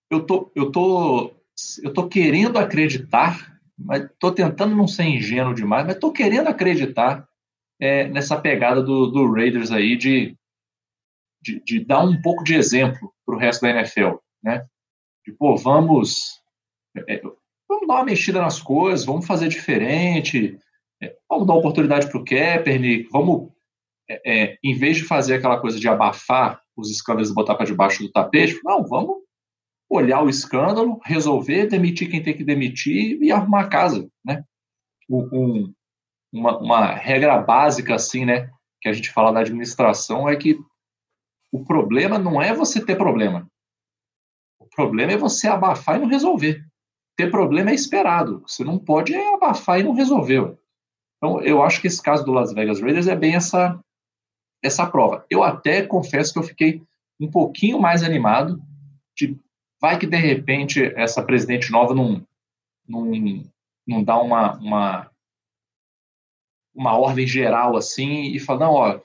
eu tô, eu tô, eu tô querendo acreditar, mas tô tentando não ser ingênuo demais, mas tô querendo acreditar é, nessa pegada do, do Raiders aí de de, de dar um pouco de exemplo para o resto da NFL, né? De, pô, vamos, é, é, vamos dar uma mexida nas coisas, vamos fazer diferente, é, vamos dar oportunidade para o Kaepernick, vamos, é, é, em vez de fazer aquela coisa de abafar os escândalos e botar para debaixo do tapete, não, vamos, olhar o escândalo, resolver, demitir quem tem que demitir e arrumar a casa, né? Um, uma, uma regra básica, assim, né, que a gente fala da administração é que o problema não é você ter problema. O problema é você abafar e não resolver. Ter problema é esperado. Você não pode abafar e não resolver. Então, eu acho que esse caso do Las Vegas Raiders é bem essa, essa prova. Eu até confesso que eu fiquei um pouquinho mais animado de vai que de repente essa presidente nova não, não, não dá uma, uma, uma ordem geral assim e fala, não, ó,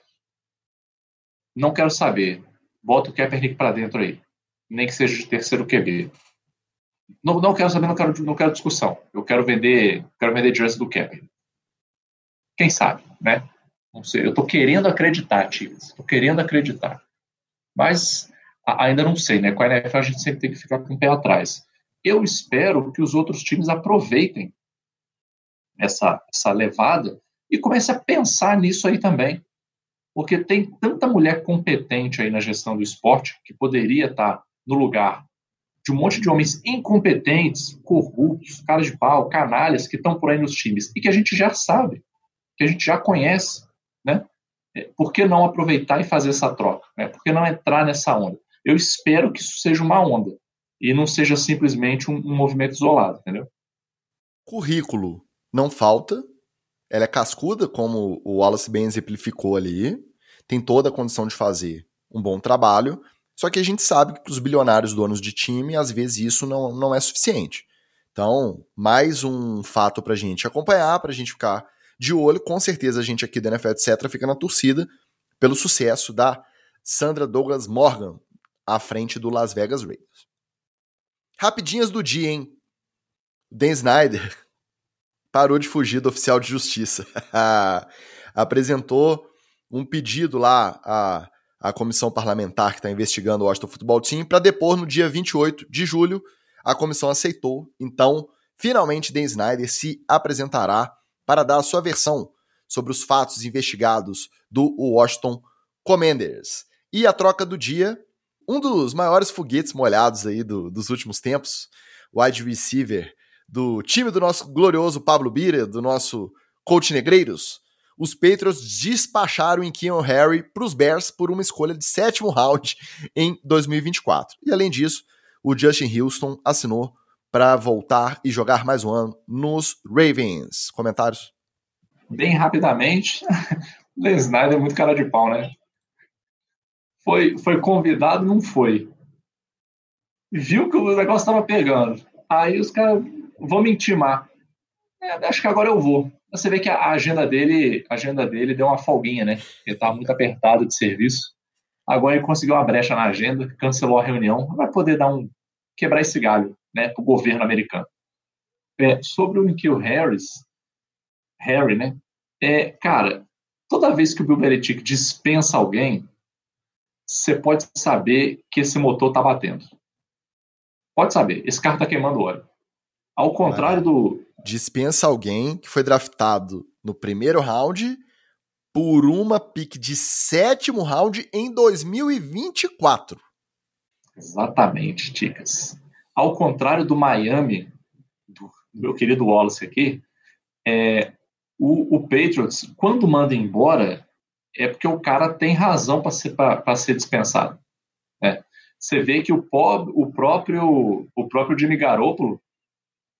não quero saber, bota o Kaepernick para dentro aí, nem que seja de terceiro QB. Não, não quero saber, não quero, não quero discussão. Eu quero vender, quero vender jersey do Kaepernick. Quem sabe, né? Não sei, eu estou querendo acreditar, Tigres. Estou querendo acreditar. Mas ainda não sei, né? Com a NFL a gente sempre tem que ficar com o pé atrás. Eu espero que os outros times aproveitem essa, essa levada e comecem a pensar nisso aí também. Porque tem tanta mulher competente aí na gestão do esporte que poderia estar no lugar de um monte de homens incompetentes, corruptos, caras de pau, canalhas que estão por aí nos times e que a gente já sabe que a gente já conhece, né? É, por que não aproveitar e fazer essa troca? Né? Por que não entrar nessa onda? Eu espero que isso seja uma onda e não seja simplesmente um, um movimento isolado, entendeu? Currículo não falta, ela é cascuda, como o Wallace bem exemplificou ali, tem toda a condição de fazer um bom trabalho, só que a gente sabe que para os bilionários donos de time, às vezes isso não, não é suficiente. Então, mais um fato para a gente acompanhar, para a gente ficar de olho. Com certeza a gente aqui da NFL, etc., fica na torcida pelo sucesso da Sandra Douglas Morgan à frente do Las Vegas Raiders. Rapidinhas do dia, hein? Dan Snyder parou de fugir do oficial de justiça. Apresentou um pedido lá à, à comissão parlamentar que está investigando o Washington Football Team para depor no dia 28 de julho. A comissão aceitou, então, finalmente Dan Snyder se apresentará para dar a sua versão sobre os fatos investigados do Washington Commanders. E a troca do dia, um dos maiores foguetes molhados aí do, dos últimos tempos, wide receiver do time do nosso glorioso Pablo Bira, do nosso coach Negreiros, os Patriots despacharam em Keon Harry para os Bears por uma escolha de sétimo round em 2024. E além disso, o Justin Houston assinou para voltar e jogar mais um ano nos Ravens. Comentários? Bem rapidamente, o Snyder é muito cara de pau, né? Foi, foi convidado, não foi. Viu que o negócio estava pegando. Aí os caras vão me intimar. É, acho que agora eu vou. Você vê que a agenda dele, a agenda dele deu uma folguinha, né? Ele estava muito apertado de serviço. Agora ele conseguiu uma brecha na agenda, cancelou a reunião. Vai poder dar um quebrar esse galho né, para o governo americano. É, sobre o Nikhil Harris, Harry, né? É, cara, toda vez que o Bill Belichick dispensa alguém, você pode saber que esse motor está batendo. Pode saber, esse carro está queimando óleo. Ao contrário do. Dispensa alguém que foi draftado no primeiro round por uma pick de sétimo round em 2024. Exatamente, Ticas. Ao contrário do Miami, do meu querido Wallace aqui, é, o, o, Patriots, quando manda embora, é porque o cara tem razão para ser, ser dispensado. É. Você vê que o, o, próprio, o próprio Jimmy Garoppolo,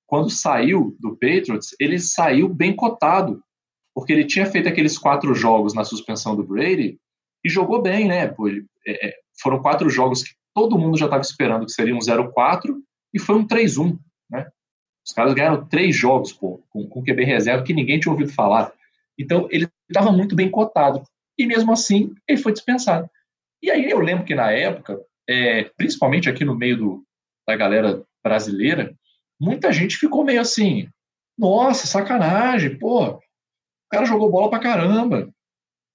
quando saiu do Patriots, ele saiu bem cotado, porque ele tinha feito aqueles quatro jogos na suspensão do Brady e jogou bem, né? Pô, ele, é, é foram quatro jogos que todo mundo já estava esperando que seria um 0-4 e foi um 3-1, né? Os caras ganharam três jogos pô, com, com QB reserva que ninguém tinha ouvido falar. Então ele estava muito bem cotado e mesmo assim ele foi dispensado. E aí eu lembro que na época, é, principalmente aqui no meio do, da galera brasileira, muita gente ficou meio assim: nossa, sacanagem, pô, o cara jogou bola pra caramba.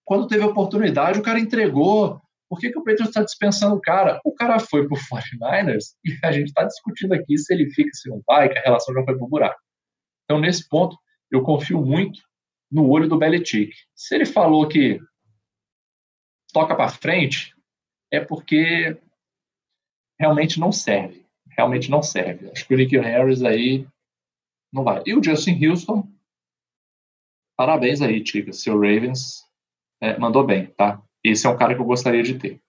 Quando teve oportunidade, o cara entregou. Por que, que o Patriots está dispensando o cara? O cara foi para o 49ers e a gente está discutindo aqui se ele fica, se não vai, que a relação já foi para o buraco. Então, nesse ponto, eu confio muito no olho do Belichick. Se ele falou que toca para frente, é porque realmente não serve. realmente não serve. Acho que o Nick Harris aí não vai. E o Justin Houston, parabéns aí, Tica. Seu Ravens é, mandou bem, tá? Esse é um cara que eu gostaria de ter.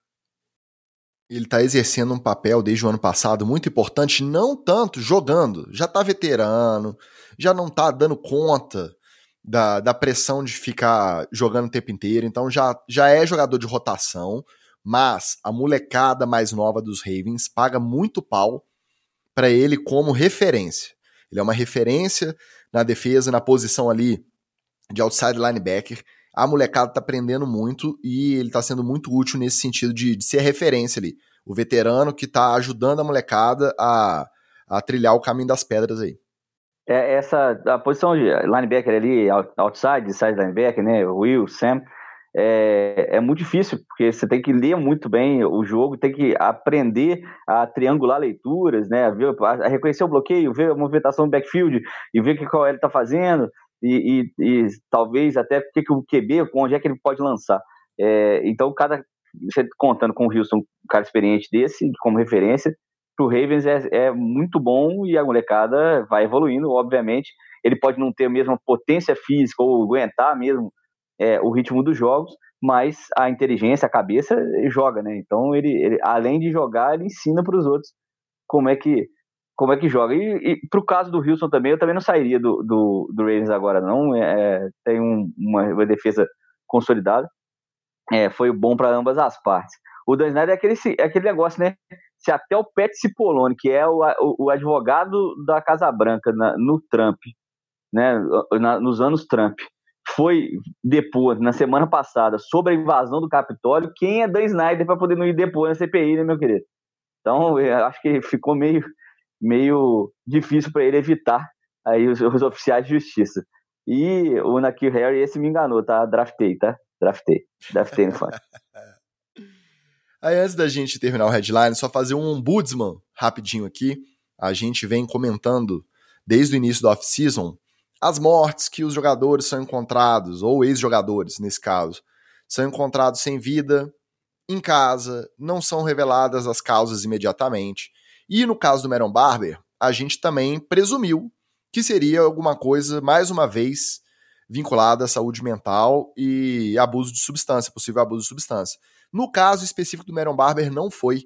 Ele está exercendo um papel desde o ano passado muito importante, não tanto jogando, já está veterano, já não está dando conta da, da pressão de ficar jogando o tempo inteiro, então já, já é jogador de rotação, mas a molecada mais nova dos Ravens paga muito pau para ele como referência. Ele é uma referência na defesa, na posição ali de outside linebacker a molecada tá aprendendo muito e ele tá sendo muito útil nesse sentido de, de ser referência ali. O veterano que tá ajudando a molecada a, a trilhar o caminho das pedras aí. É, essa a posição de linebacker ali, outside, side linebacker, né? Will, Sam, é, é, muito difícil, porque você tem que ler muito bem o jogo, tem que aprender a triangular leituras, né? A, ver, a reconhecer o bloqueio, ver a movimentação do backfield e ver o que o ele está fazendo e, e, e talvez até o que, que o QB, onde é que ele pode lançar. É, então, cada você contando com o Houston, um cara experiente desse, como referência, para o Ravens é, é, muito bom e a molecada vai evoluindo, obviamente. Ele pode não ter a mesma potência física ou aguentar mesmo é, o ritmo dos jogos, mas a inteligência, a cabeça, joga, né? Então, ele, ele além de jogar, ele ensina para os outros como é que como é que joga. E, e pro caso do Wilson também, eu também não sairia do, do, do Ravens agora, não. É, é tem um, uma, uma, defesa consolidada. É, foi bom para ambas as partes. O Dan Snyder é aquele, é aquele negócio, né? Se até o Pat Cipollone, que é o, o, o advogado da Casa Branca na, no Trump, né, na, nos anos Trump, foi depor na semana passada sobre a invasão do Capitólio, quem é Dan Snyder para poder não ir depor na CPI, né, meu querido? Então, acho que ficou meio meio difícil para ele evitar aí os, os, oficiais de justiça. E o Nakir Harry, esse me enganou, tá? Draftei, tá? Draftei. Draftei no fã. Aí antes da gente terminar o headline, só fazer um ombudsman rapidinho aqui. A gente vem comentando desde o início da off-season as mortes que os jogadores são encontrados, ou ex-jogadores nesse caso, são encontrados sem vida, em casa, não são reveladas as causas imediatamente. E no caso do Meron Barber, a gente também presumiu que seria alguma coisa, mais uma vez, vinculada à saúde mental e abuso de substância, possível abuso de substância. No caso específico do Meron Barber, não foi.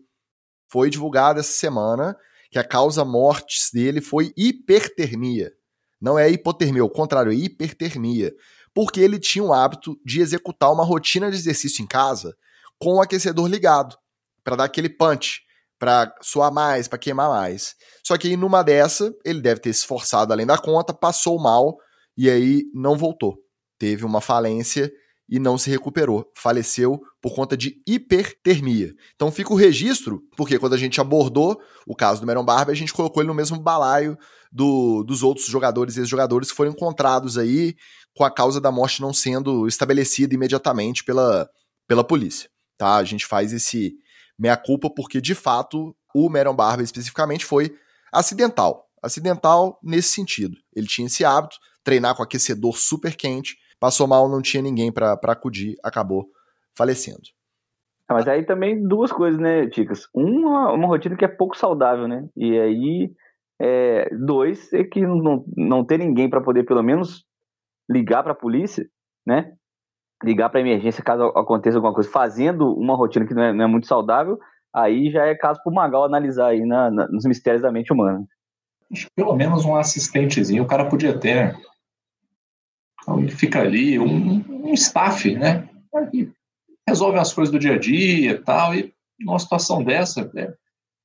Foi divulgado essa semana que a causa mortes dele foi hipertermia. Não é hipotermia, ao contrário, é hipertermia. Porque ele tinha o hábito de executar uma rotina de exercício em casa com o aquecedor ligado, para dar aquele punch para suar mais, para queimar mais. Só que numa dessa, ele deve ter se esforçado além da conta, passou mal e aí não voltou. Teve uma falência e não se recuperou. Faleceu por conta de hipertermia. Então fica o registro, porque quando a gente abordou o caso do Meron Barber, a gente colocou ele no mesmo balaio do, dos outros jogadores e ex-jogadores que foram encontrados aí com a causa da morte não sendo estabelecida imediatamente pela, pela polícia. Tá? A gente faz esse, meia culpa, porque de fato o Meron Barber especificamente foi acidental. Acidental nesse sentido. Ele tinha esse hábito, treinar com aquecedor super quente, passou mal, não tinha ninguém para acudir, acabou falecendo. Ah, mas aí também duas coisas, né, Ticas? Uma, uma rotina que é pouco saudável, né? E aí, é, dois, é que não, não ter ninguém para poder pelo menos ligar para a polícia, né? ligar para emergência caso aconteça alguma coisa, fazendo uma rotina que não é, não é muito saudável, aí já é caso para o Magal analisar aí na, na, nos mistérios da mente humana. Acho que pelo menos um assistentezinho o cara podia ter. Então fica ali, um, um staff, né? E resolve as coisas do dia a dia e tal, e numa situação dessa, é,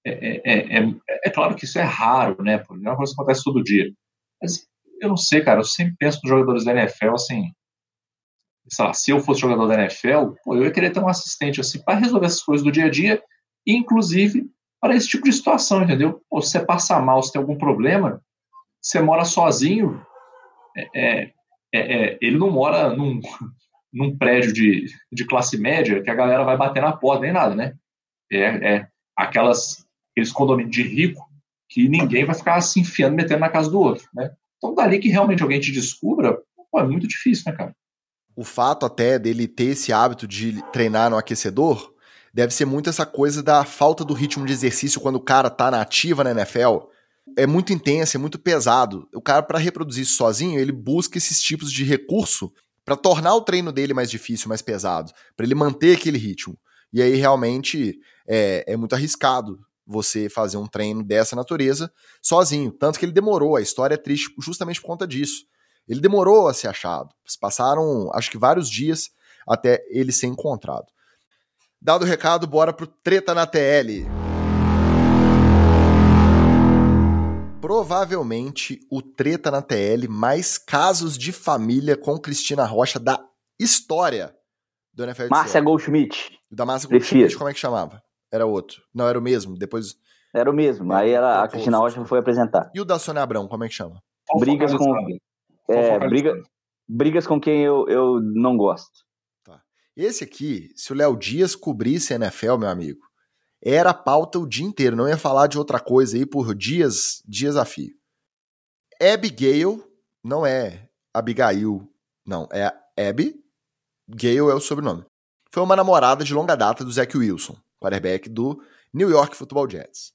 é, é, é, claro que isso é raro, né? Porque é uma coisa que acontece todo dia. Mas eu não sei, cara, eu sempre penso nos jogadores da NFL assim, sei lá, se eu fosse jogador da NFL, pô, eu ia querer ter um assistente assim para resolver essas coisas do dia a dia, inclusive para esse tipo de situação, entendeu? Se você passa mal, se tem algum problema, você mora sozinho, é, é, é, ele não mora num, num prédio de, de classe média que a galera vai bater na porta nem nada, né? É, é aquelas, aqueles condomínios de rico que ninguém vai ficar se enfiando, metendo na casa do outro, né? Então, dali que realmente alguém te descubra, pô, é muito difícil, né, cara? o fato até dele ter esse hábito de treinar no aquecedor deve ser muito essa coisa da falta do ritmo de exercício quando o cara tá na ativa na NFL. É muito intenso, é muito pesado. O cara, para reproduzir isso sozinho, ele busca esses tipos de recurso para tornar o treino dele mais difícil, mais pesado, para ele manter aquele ritmo. E aí realmente é, é muito arriscado você fazer um treino dessa natureza sozinho. Tanto que ele demorou, a história é triste justamente por conta disso. Ele demorou a ser achado. Passaram, acho que vários dias até ele ser encontrado. Dado o recado, bora pro Treta na TL. Provavelmente o Treta na TL mais casos de família com Cristina Rocha da história do NFL. Márcia Goldschmidt. Da Márcia Goldschmidt, como é que chamava? Era outro. Não, era o mesmo. Depois. Era o mesmo. Aí ela, a Cristina Rocha foi apresentar. E o da Sônia Abrão, como é que chama? Brigas com. É, briga, brigas com quem eu, eu não gosto. Esse aqui, se o Léo Dias cobrisse a NFL, meu amigo, era pauta o dia inteiro, não ia falar de outra coisa aí por dias, dias a fio. Abigail, não é Abigail, não, é Abby, é o sobrenome. Foi uma namorada de longa data do Zach Wilson, quarterback do New York Football Jets.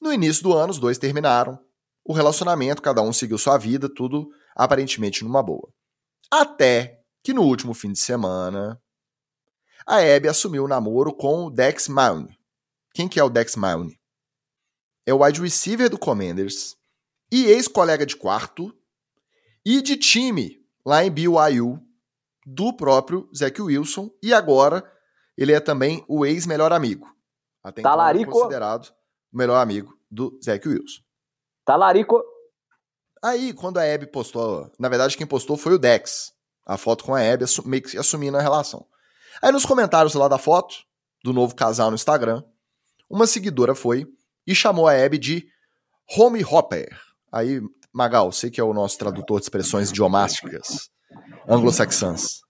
No início do ano, os dois terminaram. O relacionamento, cada um seguiu sua vida, tudo aparentemente numa boa. Até que no último fim de semana, a Abby assumiu o namoro com o Dex Maune. Quem que é o Dex Maune? É o wide receiver do Commanders e ex-colega de quarto e de time lá em BYU do próprio Zach Wilson e agora ele é também o ex-melhor amigo. Até então Talarico. considerado o melhor amigo do Zach Wilson. Talarico. Aí, quando a Abby postou, na verdade quem postou foi o Dex, a foto com a Abby meio que assumindo a relação. Aí nos comentários lá da foto, do novo casal no Instagram, uma seguidora foi e chamou a Abby de Home Hopper. Aí, Magal, sei que é o nosso tradutor de expressões idiomáticas anglo-saxãs.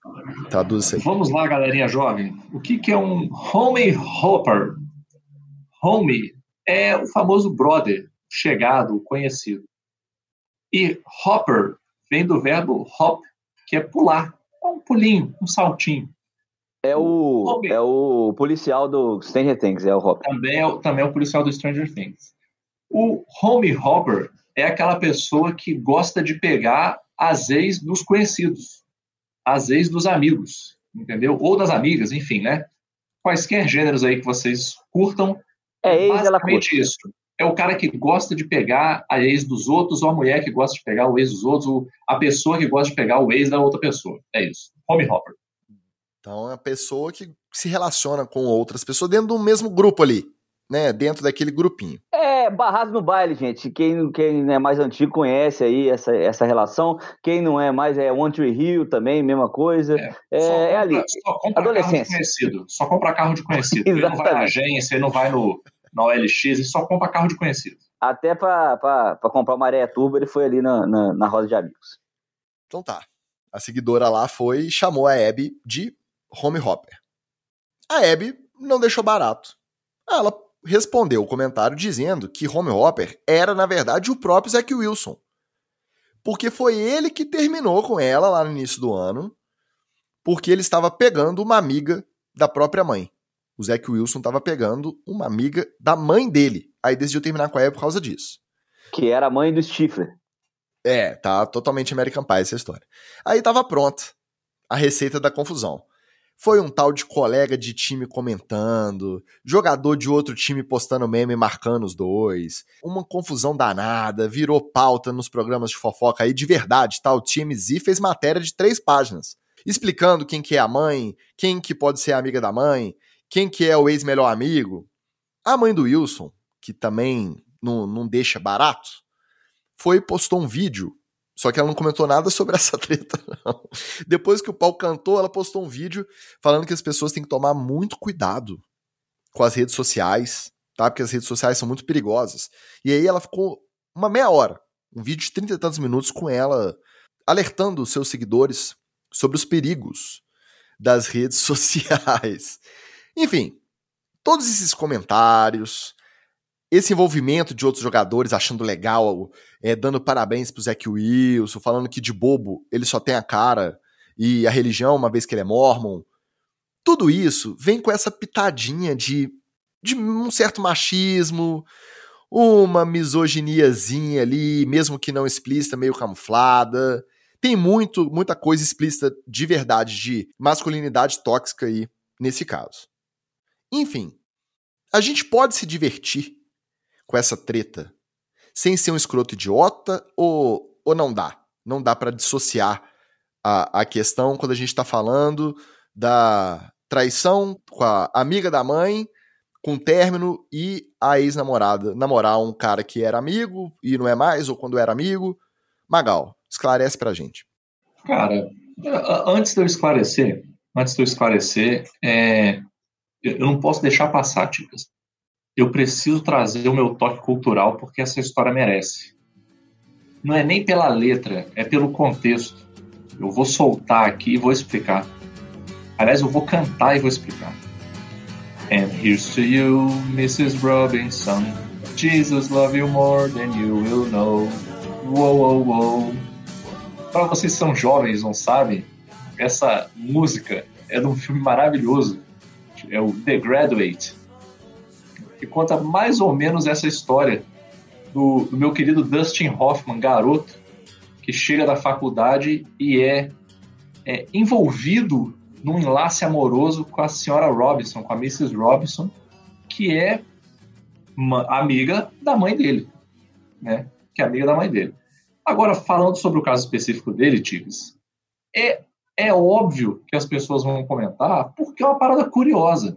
Traduz isso aí. Vamos lá, galerinha jovem. O que, que é um Home Hopper? Home é o famoso brother, chegado, conhecido. E hopper vem do verbo hop, que é pular. É um pulinho, um saltinho. É o, é o policial do Stranger Things, é o Hopper. Também é, também é o policial do Stranger Things. O Home Hopper é aquela pessoa que gosta de pegar as ex dos conhecidos, as ex dos amigos, entendeu? Ou das amigas, enfim, né? Quaisquer gêneros aí que vocês curtam. É ex, ela curte. isso. É o cara que gosta de pegar a ex dos outros, ou a mulher que gosta de pegar o ex dos outros, ou a pessoa que gosta de pegar o ex da outra pessoa. É isso. Home Hopper. Então é a pessoa que se relaciona com outras pessoas dentro do mesmo grupo ali, né? Dentro daquele grupinho. É, barrado no baile, gente. Quem, quem é mais antigo conhece aí essa, essa relação. Quem não é mais é One Tree Hill também, mesma coisa. É, é, compra, é ali. Só compra Adolescência. Carro de conhecido. Só compra carro de conhecido. ele não vai na agência, ele não vai no, na OLX, ele só compra carro de conhecido. Até para comprar uma Maré Turbo, ele foi ali na, na, na Rosa de Amigos. Então tá. A seguidora lá foi e chamou a Abby de Home Hopper. A Abby não deixou barato. Ela respondeu o comentário dizendo que Home Hopper era, na verdade, o próprio Zack Wilson. Porque foi ele que terminou com ela lá no início do ano, porque ele estava pegando uma amiga da própria mãe. O Zack Wilson estava pegando uma amiga da mãe dele. Aí decidiu terminar com a Abby por causa disso. Que era a mãe do Stifler. É, tá totalmente American Pie essa história. Aí tava pronta a receita da confusão. Foi um tal de colega de time comentando, jogador de outro time postando meme marcando os dois. Uma confusão danada, virou pauta nos programas de fofoca aí de verdade, tal. Tá? O TMZ fez matéria de três páginas, explicando quem que é a mãe, quem que pode ser amiga da mãe, quem que é o ex-melhor amigo. A mãe do Wilson, que também não, não deixa barato, foi postou um vídeo só que ela não comentou nada sobre essa treta, não. Depois que o pau cantou, ela postou um vídeo falando que as pessoas têm que tomar muito cuidado com as redes sociais, tá? Porque as redes sociais são muito perigosas. E aí ela ficou uma meia hora, um vídeo de trinta e tantos minutos com ela alertando os seus seguidores sobre os perigos das redes sociais. Enfim, todos esses comentários, esse envolvimento de outros jogadores achando legal, é, dando parabéns pro Zac Wilson, falando que de bobo ele só tem a cara e a religião, uma vez que ele é mormon. tudo isso vem com essa pitadinha de, de um certo machismo, uma misoginiazinha ali, mesmo que não explícita, meio camuflada. Tem muito, muita coisa explícita de verdade de masculinidade tóxica aí nesse caso. Enfim, a gente pode se divertir com essa treta sem ser um escroto idiota ou, ou não dá? Não dá para dissociar a, a questão quando a gente está falando da traição com a amiga da mãe, com término e a ex-namorada namorar um cara que era amigo e não é mais, ou quando era amigo. Magal, esclarece pra gente. Cara, antes de eu esclarecer, antes de eu esclarecer, é, eu não posso deixar passar, Ticas eu preciso trazer o meu toque cultural porque essa história merece. Não é nem pela letra, é pelo contexto. Eu vou soltar aqui e vou explicar. Aliás, eu vou cantar e vou explicar. And here's to you, Mrs. Robinson. Jesus love you more than you will know. Uou, uou, uou. Para vocês que são jovens, não sabem, essa música é de um filme maravilhoso. É o The Graduate que conta mais ou menos essa história do, do meu querido Dustin Hoffman, garoto, que chega da faculdade e é, é envolvido num enlace amoroso com a senhora Robinson, com a Mrs. Robinson, que é amiga da mãe dele, né? Que é amiga da mãe dele. Agora, falando sobre o caso específico dele, Tigres, é, é óbvio que as pessoas vão comentar porque é uma parada curiosa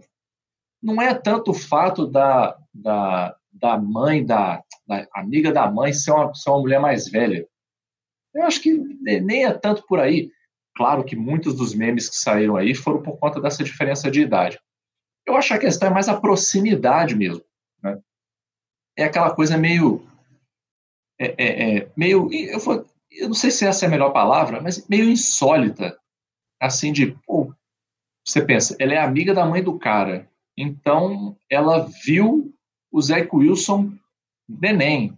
não é tanto o fato da, da, da mãe, da, da amiga da mãe ser uma, ser uma mulher mais velha. Eu acho que nem é tanto por aí. Claro que muitos dos memes que saíram aí foram por conta dessa diferença de idade. Eu acho que a questão é mais a proximidade mesmo. Né? É aquela coisa meio. É, é, é meio. Eu, vou, eu não sei se essa é a melhor palavra, mas meio insólita. Assim, de. Pô, você pensa, ela é amiga da mãe do cara. Então, ela viu o Zach Wilson neném,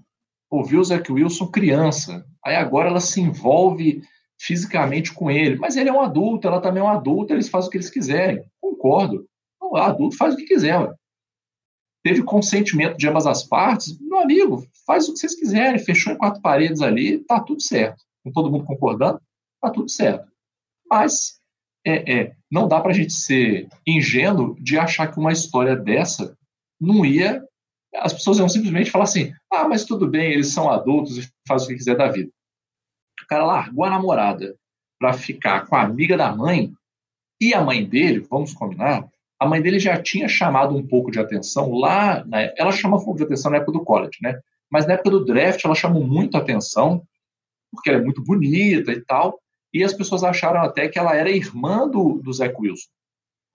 ouviu o Zach Wilson criança. Aí agora ela se envolve fisicamente com ele. Mas ele é um adulto, ela também é um adulto, eles fazem o que eles quiserem. Concordo. O adulto faz o que quiser. Ué. Teve consentimento de ambas as partes. Meu amigo, faz o que vocês quiserem. Fechou em quatro paredes ali, tá tudo certo. Com todo mundo concordando, tá tudo certo. Mas é, é, não dá para a gente ser ingênuo de achar que uma história dessa não ia. As pessoas iam simplesmente falar assim: ah, mas tudo bem, eles são adultos e fazem o que quiser da vida. O cara largou a namorada para ficar com a amiga da mãe e a mãe dele, vamos combinar, a mãe dele já tinha chamado um pouco de atenção lá. Né, ela chamou um pouco de atenção na época do college, né? Mas na época do draft ela chamou muito atenção, porque ela é muito bonita e tal e as pessoas acharam até que ela era irmã do, do Zach Wilson.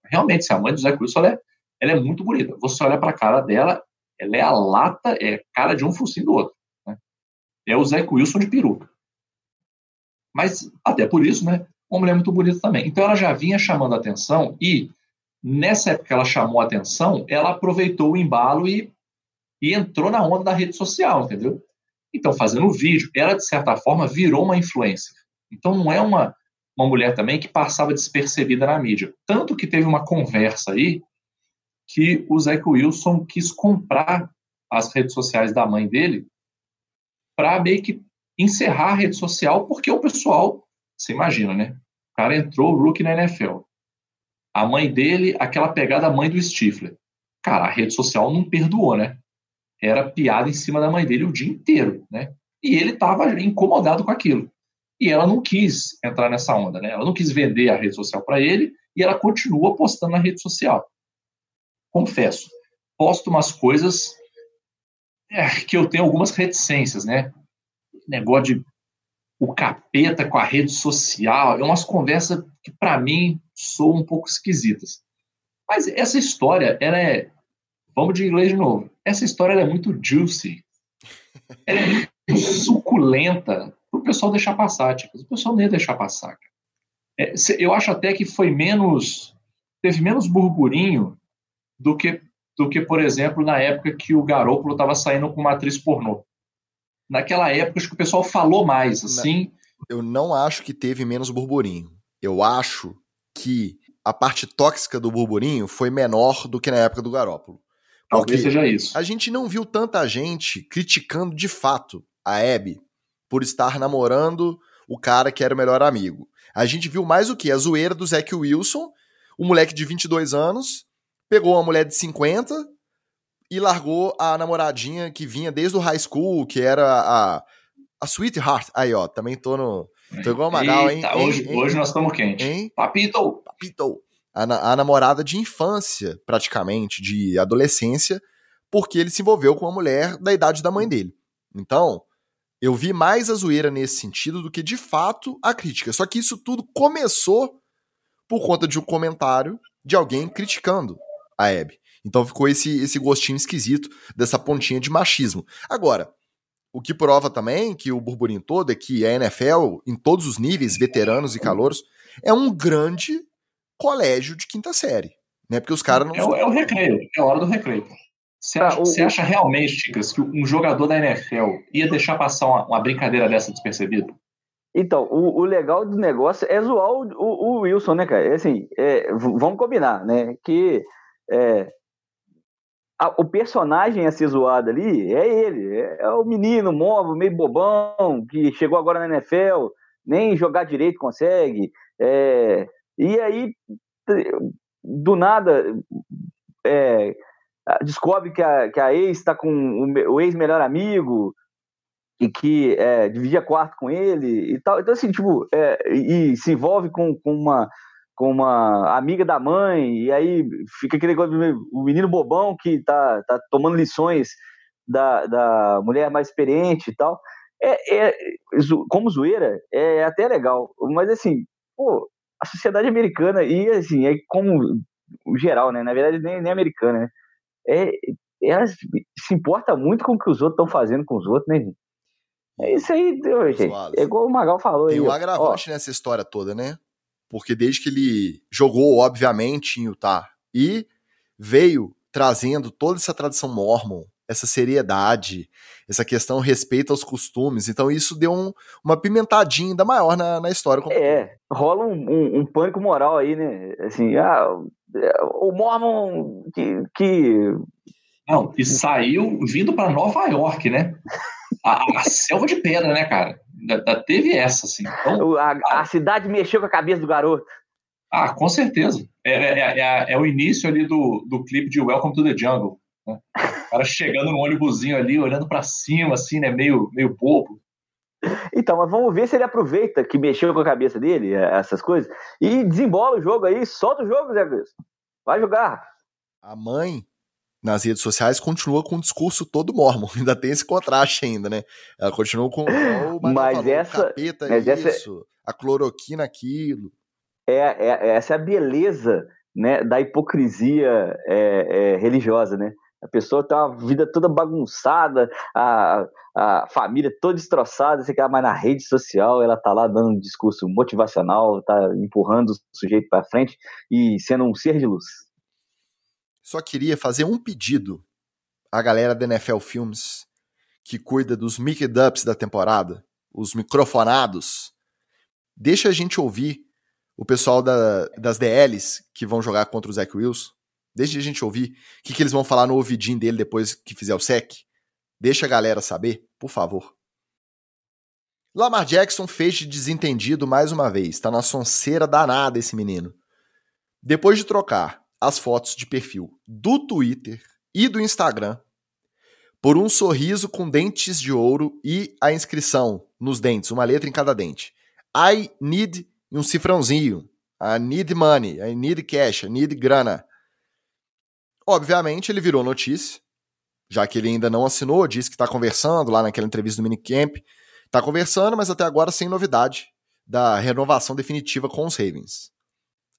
Realmente, se a mãe do Zach Wilson, ela é, ela é muito bonita. Você olha para a cara dela, ela é a lata, é cara de um focinho do outro. Né? É o Zach Wilson de peruca. Mas, até por isso, né, uma mulher muito bonita também. Então, ela já vinha chamando atenção e, nessa época que ela chamou atenção, ela aproveitou o embalo e, e entrou na onda da rede social, entendeu? Então, fazendo vídeo, ela, de certa forma, virou uma influencer. Então não é uma, uma mulher também que passava despercebida na mídia. Tanto que teve uma conversa aí que o Zach Wilson quis comprar as redes sociais da mãe dele para meio que encerrar a rede social, porque o pessoal, você imagina, né? O cara entrou, rookie na NFL. A mãe dele, aquela pegada mãe do Stifler. Cara, a rede social não perdoou, né? Era piada em cima da mãe dele o dia inteiro, né? E ele estava incomodado com aquilo. E ela não quis entrar nessa onda, né? Ela não quis vender a rede social para ele e ela continua postando na rede social. Confesso, posto umas coisas é, que eu tenho algumas reticências, né? Negócio de o capeta com a rede social, é umas conversas que para mim são um pouco esquisitas. Mas essa história, ela é, vamos de inglês de novo. Essa história é muito juicy. Ela é muito suculenta o pessoal deixar passar. Tipo, o pessoal não ia deixar passar. É, eu acho até que foi menos. teve menos burburinho do que, do que, por exemplo, na época que o Garoppolo estava saindo com uma atriz pornô. Naquela época, acho que o pessoal falou mais, assim. Eu não acho que teve menos burburinho. Eu acho que a parte tóxica do burburinho foi menor do que na época do Garópolo. Talvez seja isso. A gente não viu tanta gente criticando de fato a Abby por estar namorando o cara que era o melhor amigo. A gente viu mais o que? A zoeira do Zac Wilson, o moleque de 22 anos, pegou uma mulher de 50 e largou a namoradinha que vinha desde o high school, que era a, a Sweetheart. Aí, ó, também tô no. Tô igual o Magal, hein, hoje, hein, hoje nós estamos quentes. Hein? Papito! Papito! A, a namorada de infância, praticamente, de adolescência, porque ele se envolveu com uma mulher da idade da mãe dele. Então, eu vi mais a zoeira nesse sentido do que de fato a crítica. Só que isso tudo começou por conta de um comentário de alguém criticando a Abby. Então ficou esse, esse gostinho esquisito dessa pontinha de machismo. Agora, o que prova também que o burburinho todo é que a NFL, em todos os níveis, veteranos e calouros, é um grande colégio de quinta série. Né? Porque os caras não. É, é o recreio, é a hora do recreio. Você acha, ah, o, você acha realmente, Chicas, que um jogador da NFL ia deixar passar uma, uma brincadeira dessa despercebida? Então, o, o, legal do negócio é zoar o, o, o Wilson, né, cara? É assim, é, vamos combinar, né? Que é, a, o personagem a ser zoado ali é ele. É, é o menino móvel, meio bobão, que chegou agora na NFL, nem jogar direito consegue. É, e aí, do nada, é, descobre que a, que a ex está com o, o ex-melhor amigo e que é, dividia quarto com ele e tal. Então, assim, tipo, é, e se envolve com, com, uma, com uma amiga da mãe, e aí fica aquele negócio o menino bobão que tá, tá tomando lições da, da mulher mais experiente e tal. É, é, como zoeira, é até legal, mas assim, pô, a sociedade americana, e assim, é como geral, né? Na verdade, nem, nem americana, né? É, ela se importa muito com o que os outros estão fazendo com os outros, né, gente? É isso aí, gente. É igual o Magal falou Tem aí. um agravante ó. nessa história toda, né? Porque desde que ele jogou, obviamente, em Utah e veio trazendo toda essa tradição mormon, essa seriedade, essa questão respeito aos costumes. Então isso deu um, uma pimentadinha ainda maior na, na história. É, rola um, um, um pânico moral aí, né? Assim, ah, o Mormon que, que... Não, e saiu vindo para Nova York, né? A, a, selva de pedra, né, cara? Da, teve essa, assim. Então, a, a, cidade mexeu com a cabeça do garoto. Ah, com certeza. É, é, é, é, é o início ali do, do clipe de Welcome to the Jungle. Né? O cara chegando no ônibusinho ali, olhando para cima, assim, né? Meio, meio bobo. Então, mas vamos ver se ele aproveita que mexeu com a cabeça dele, é, essas coisas, e desembola o jogo aí, solta o jogo, Zé Cristo. Vai jogar. A mãe, nas redes sociais, continua com o discurso todo mormon. Ainda tem esse contraste ainda, né? Ela continua com o mas falou, essa, capeta mas isso, essa, a cloroquina aquilo. É, é, essa é a beleza né, da hipocrisia é, é, religiosa, né? A pessoa tem uma vida toda bagunçada, a, a família toda destroçada, você quer mas na rede social ela tá lá dando um discurso motivacional, tá empurrando o sujeito para frente e sendo um ser de luz. Só queria fazer um pedido à galera da NFL Filmes que cuida dos Mickey Dups da temporada, os microfonados. Deixa a gente ouvir o pessoal da, das DLs que vão jogar contra o Zach Wilson Deixa a gente ouvir o que, que eles vão falar no ouvidinho dele depois que fizer o sec. Deixa a galera saber, por favor. Lamar Jackson fez de desentendido mais uma vez. Tá na sonceira danada esse menino. Depois de trocar as fotos de perfil do Twitter e do Instagram por um sorriso com dentes de ouro e a inscrição nos dentes, uma letra em cada dente. I need um cifrãozinho. I need money. I need cash. I need grana. Obviamente, ele virou notícia, já que ele ainda não assinou, disse que está conversando lá naquela entrevista do minicamp. Está conversando, mas até agora sem novidade da renovação definitiva com os Ravens.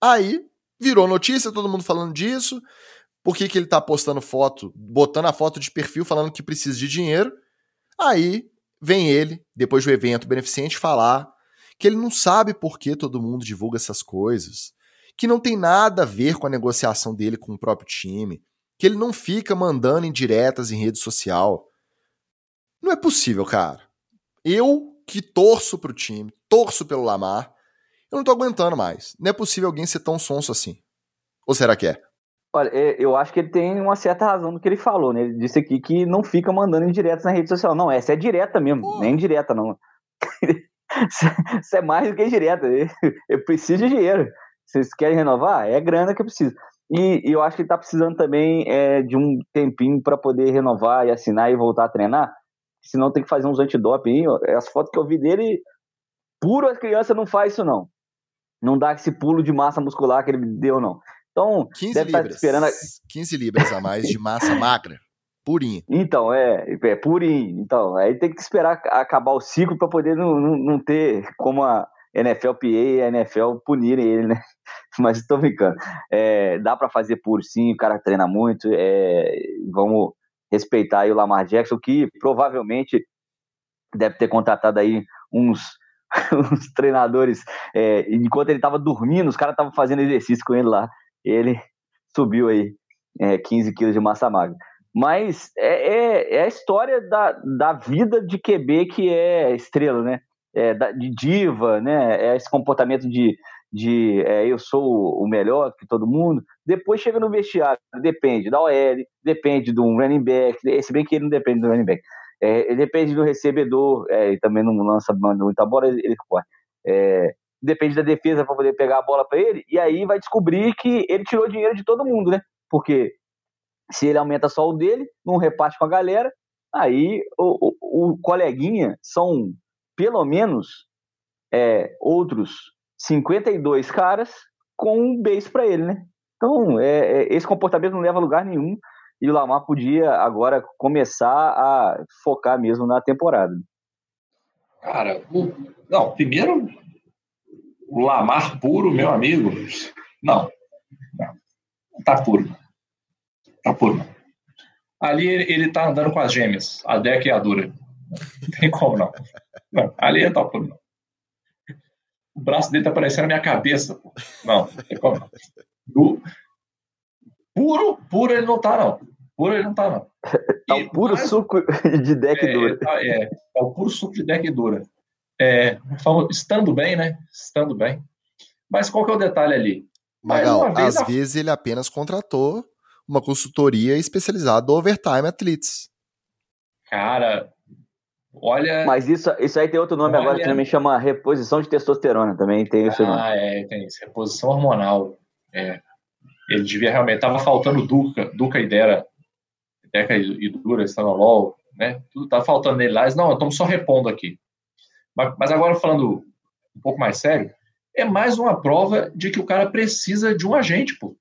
Aí, virou notícia, todo mundo falando disso. Por que, que ele está postando foto, botando a foto de perfil, falando que precisa de dinheiro? Aí, vem ele, depois do evento beneficente, falar que ele não sabe por que todo mundo divulga essas coisas que não tem nada a ver com a negociação dele com o próprio time, que ele não fica mandando indiretas em rede social. Não é possível, cara. Eu que torço pro time, torço pelo Lamar, Eu não tô aguentando mais. Não é possível alguém ser tão sonso assim. Ou será que é? Olha, é, eu acho que ele tem uma certa razão no que ele falou, né? Ele disse aqui que não fica mandando indiretas na rede social. Não, essa é direta mesmo, Pô. nem indireta, não. Isso é mais do que indireta. Eu preciso de dinheiro. Vocês querem renovar? É grana que eu preciso. E, e eu acho que ele tá precisando também é, de um tempinho para poder renovar e assinar e voltar a treinar. Senão tem que fazer uns antidoping. As fotos que eu vi dele, puro as crianças não faz isso, não. Não dá esse pulo de massa muscular que ele deu, não. Então, 15 deve libras. Estar esperando... 15 libras a mais de massa magra. Purinho. Então, é, é purinho. Então, aí tem que esperar acabar o ciclo para poder não, não, não, ter como a NFLPA e a NFL punirem ele, né? Mas estou brincando. É, dá para fazer puro sim, o cara treina muito. É, vamos respeitar aí o Lamar Jackson, que provavelmente deve ter contratado aí uns, uns treinadores. É, enquanto ele estava dormindo, os caras estavam fazendo exercício com ele lá ele subiu aí é, 15 quilos de massa magra. Mas é, é, é, a história da, da vida de QB que é estrela, né? É, de diva, né? É esse comportamento de, de é, eu sou o melhor que todo mundo. Depois chega no vestiário, depende da OL, depende de um running back, se bem que ele não depende do running back. É, depende do recebedor, é, ele também não lança muita bola, ele, corre. É, depende da defesa para poder pegar a bola para ele, e aí vai descobrir que ele tirou dinheiro de todo mundo, né? Porque se ele aumenta só o dele, não reparte com a galera, aí o, o, o coleguinha são pelo menos é, outros 52 caras com um base para ele, né? Então, é, é, esse comportamento não leva a lugar nenhum e o Lamar podia agora começar a focar mesmo na temporada. Cara, o... não, primeiro o Lamar puro, meu amigo, não. Não, tá puro. Tá puro. Ali ele tá andando com as gêmeas, a Deca e a Dura. Não tem como não. não ali ele tá puro, não. O braço dele tá parecendo a minha cabeça. Pô. Não, não tem como. Do... Puro, puro ele não tá, não. Puro ele não tá, não. tá o puro mais... suco de deck é, dura. É, é, é o puro suco de deck dura é, estando bem, né? Estando bem. Mas qual que é o detalhe ali? Magal, vez, às a... vezes ele apenas contratou uma consultoria especializada do Overtime Athletes. Cara, olha. Mas isso, isso aí tem outro nome olha... agora que também chama reposição de testosterona, também tem isso. Ah, é, tem isso. Reposição hormonal. É. Ele devia realmente. Tava faltando Duca, Duca e Dera. Deca e Dura, Estanolol, né? Tudo tá faltando nele lá. Não, estamos só repondo aqui. Mas agora falando um pouco mais sério, é mais uma prova de que o cara precisa de um agente, pô.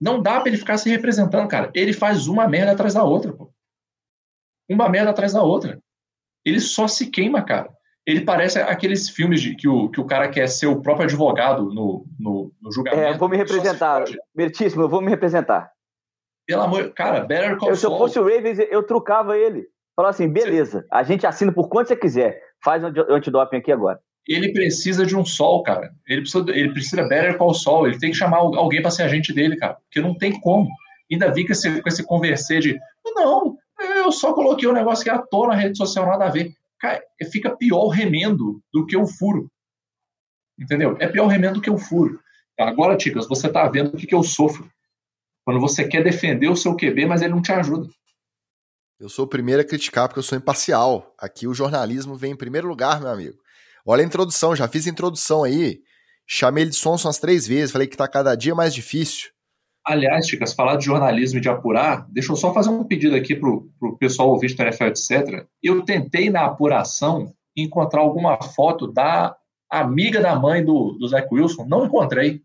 Não dá para ele ficar se representando, cara. Ele faz uma merda atrás da outra, pô. Uma merda atrás da outra. Ele só se queima, cara. Ele parece aqueles filmes de, que, o, que o cara quer ser o próprio advogado no, no, no julgamento. É, vou me representar. Mertíssimo, eu vou me representar. Pelo amor... Cara, Better Call eu, Se eu fosse o Ravens, eu trucava ele. Falar assim, beleza, a gente assina por quanto você quiser. Faz o antidoping aqui agora. Ele precisa de um sol, cara. Ele precisa, ele precisa better call sol. Ele tem que chamar alguém para ser agente dele, cara. Porque não tem como. Ainda vi com esse, com esse converser de não, eu só coloquei um negócio que é à toa na rede social, nada a ver. Cara, fica pior o remendo do que o furo. Entendeu? É pior o remendo do que o furo. Agora, Ticas, você tá vendo o que, que eu sofro. Quando você quer defender o seu QB, mas ele não te ajuda. Eu sou o primeiro a criticar porque eu sou imparcial. Aqui o jornalismo vem em primeiro lugar, meu amigo. Olha a introdução, já fiz a introdução aí. Chamei ele de Sonson umas três vezes, falei que tá cada dia mais difícil. Aliás, Chicas, falar de jornalismo e de apurar, deixa eu só fazer um pedido aqui pro, pro pessoal ouvir do NFL, etc. Eu tentei na apuração encontrar alguma foto da amiga da mãe do, do Wilson, não encontrei.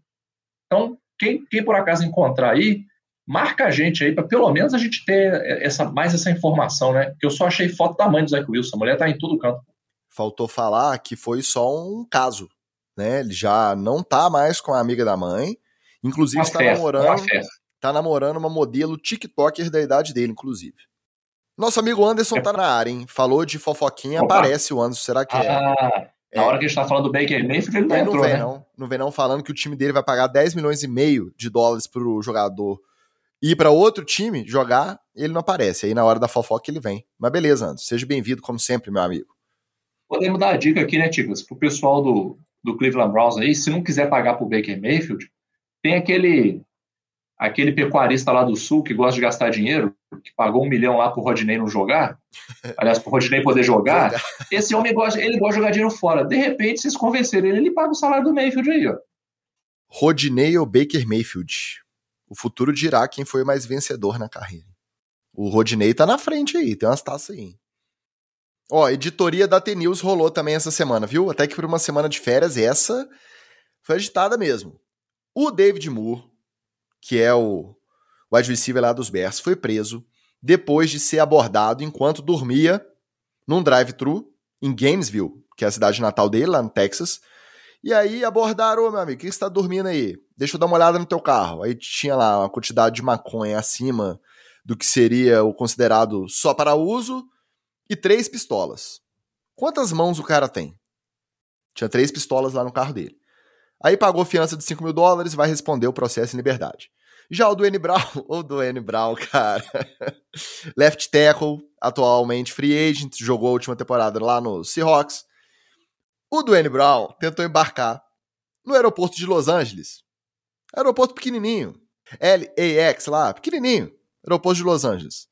Então, quem, quem por acaso encontrar aí, marca a gente aí, para pelo menos a gente ter essa, mais essa informação, né? Que eu só achei foto da mãe do Zach Wilson, a mulher tá em todo canto. Faltou falar que foi só um caso, né? Ele já não tá mais com a amiga da mãe, inclusive está namorando, tá namorando uma modelo TikToker da idade dele, inclusive. Nosso amigo Anderson é. tá na área, hein? Falou de fofoquinha, Opa. aparece o Anderson, será que é? ah, é? Na hora que a gente tá falando do Baker Mayfield, ele não, entrou, não vem, né? não. Não vem não falando que o time dele vai pagar 10 milhões e meio de dólares pro jogador ir para outro time jogar, ele não aparece. Aí na hora da fofoca ele vem. Mas beleza, Anderson. Seja bem-vindo, como sempre, meu amigo. Podemos dar a dica aqui, né, Tigres, pro pessoal do, do Cleveland Browns aí, se não quiser pagar pro Baker Mayfield, tem aquele aquele pecuarista lá do Sul que gosta de gastar dinheiro, que pagou um milhão lá pro Rodney não jogar, aliás, pro Rodney poder jogar, esse homem gosta, ele gosta de jogar dinheiro fora. De repente, vocês convencerem ele, ele paga o salário do Mayfield aí, ó. Rodney ou Baker Mayfield? O futuro dirá quem foi mais vencedor na carreira. O Rodney tá na frente aí, tem umas taças aí. Ó, editoria da T-News rolou também essa semana, viu? Até que por uma semana de férias, essa foi agitada mesmo. O David Moore, que é o wide receiver lá dos Bears, foi preso depois de ser abordado enquanto dormia num drive-thru em Gainesville, que é a cidade natal dele, lá no Texas. E aí abordaram, meu amigo, o que você tá dormindo aí? Deixa eu dar uma olhada no teu carro. Aí tinha lá uma quantidade de maconha acima do que seria o considerado só para uso e três pistolas. Quantas mãos o cara tem? Tinha três pistolas lá no carro dele. Aí pagou fiança de 5 mil dólares vai responder o processo em liberdade. Já o Duane Brown, o Duane Brown, cara, left tackle, atualmente free agent, jogou a última temporada lá no Seahawks. O Duane Brown tentou embarcar no aeroporto de Los Angeles. Aeroporto pequenininho. LAX lá, pequenininho. Aeroporto de Los Angeles.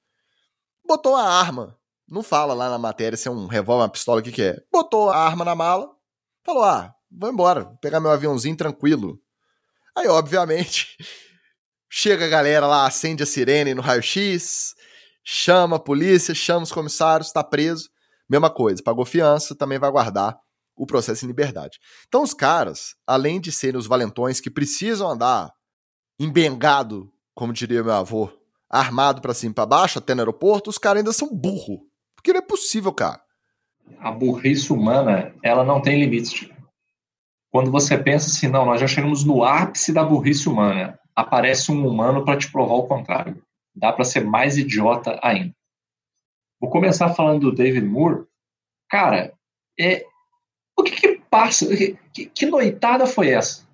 Botou a arma. Não fala lá na matéria se é um revólver, uma pistola, o que que é. Botou a arma na mala. Falou, ah, vou embora, vou pegar meu aviãozinho tranquilo. Aí, obviamente, chega a galera lá, acende a sirene no raio-x, chama a polícia, chama os comissários, tá preso. Mesma coisa, pagou fiança, também vai guardar o processo em liberdade. Então, os caras, além de serem os valentões que precisam andar embengado, como diria meu avô, armado para cima e pra baixo, até no aeroporto, os caras ainda são burro. Porque não é possível, cara. A burrice humana, ela não tem limites quando você pensa assim, não, nós já chegamos no ápice da burrice humana, aparece um humano para te provar o contrário. Dá para ser mais idiota ainda. Vou começar falando do David Moore. Cara, é, o que, que passa? Que, que noitada foi essa?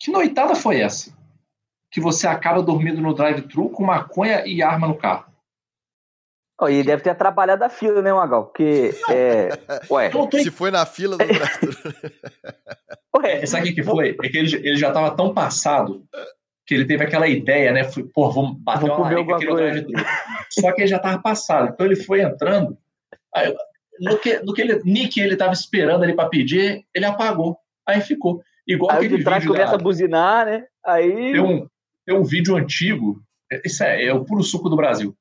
Que noitada foi essa? Que você acaba dormindo no drive-thru com maconha e arma no carro. Oh, e deve ter atrapalhado a fila, né, Magal? Porque. É... Ué. Se foi na fila do Ué, sabe o que foi? É que ele, ele já estava tão passado que ele teve aquela ideia, né? Foi, Pô, vamos bater vou uma larica aqui no drive Só que ele já estava passado. Então ele foi entrando. Aí, no que, no que ele, Nick ele estava esperando ali para pedir, ele apagou. Aí ficou. Igual aí aquele vídeo. começa da... a buzinar, né? Aí. Tem um, tem um vídeo antigo. Isso é, é o puro suco do Brasil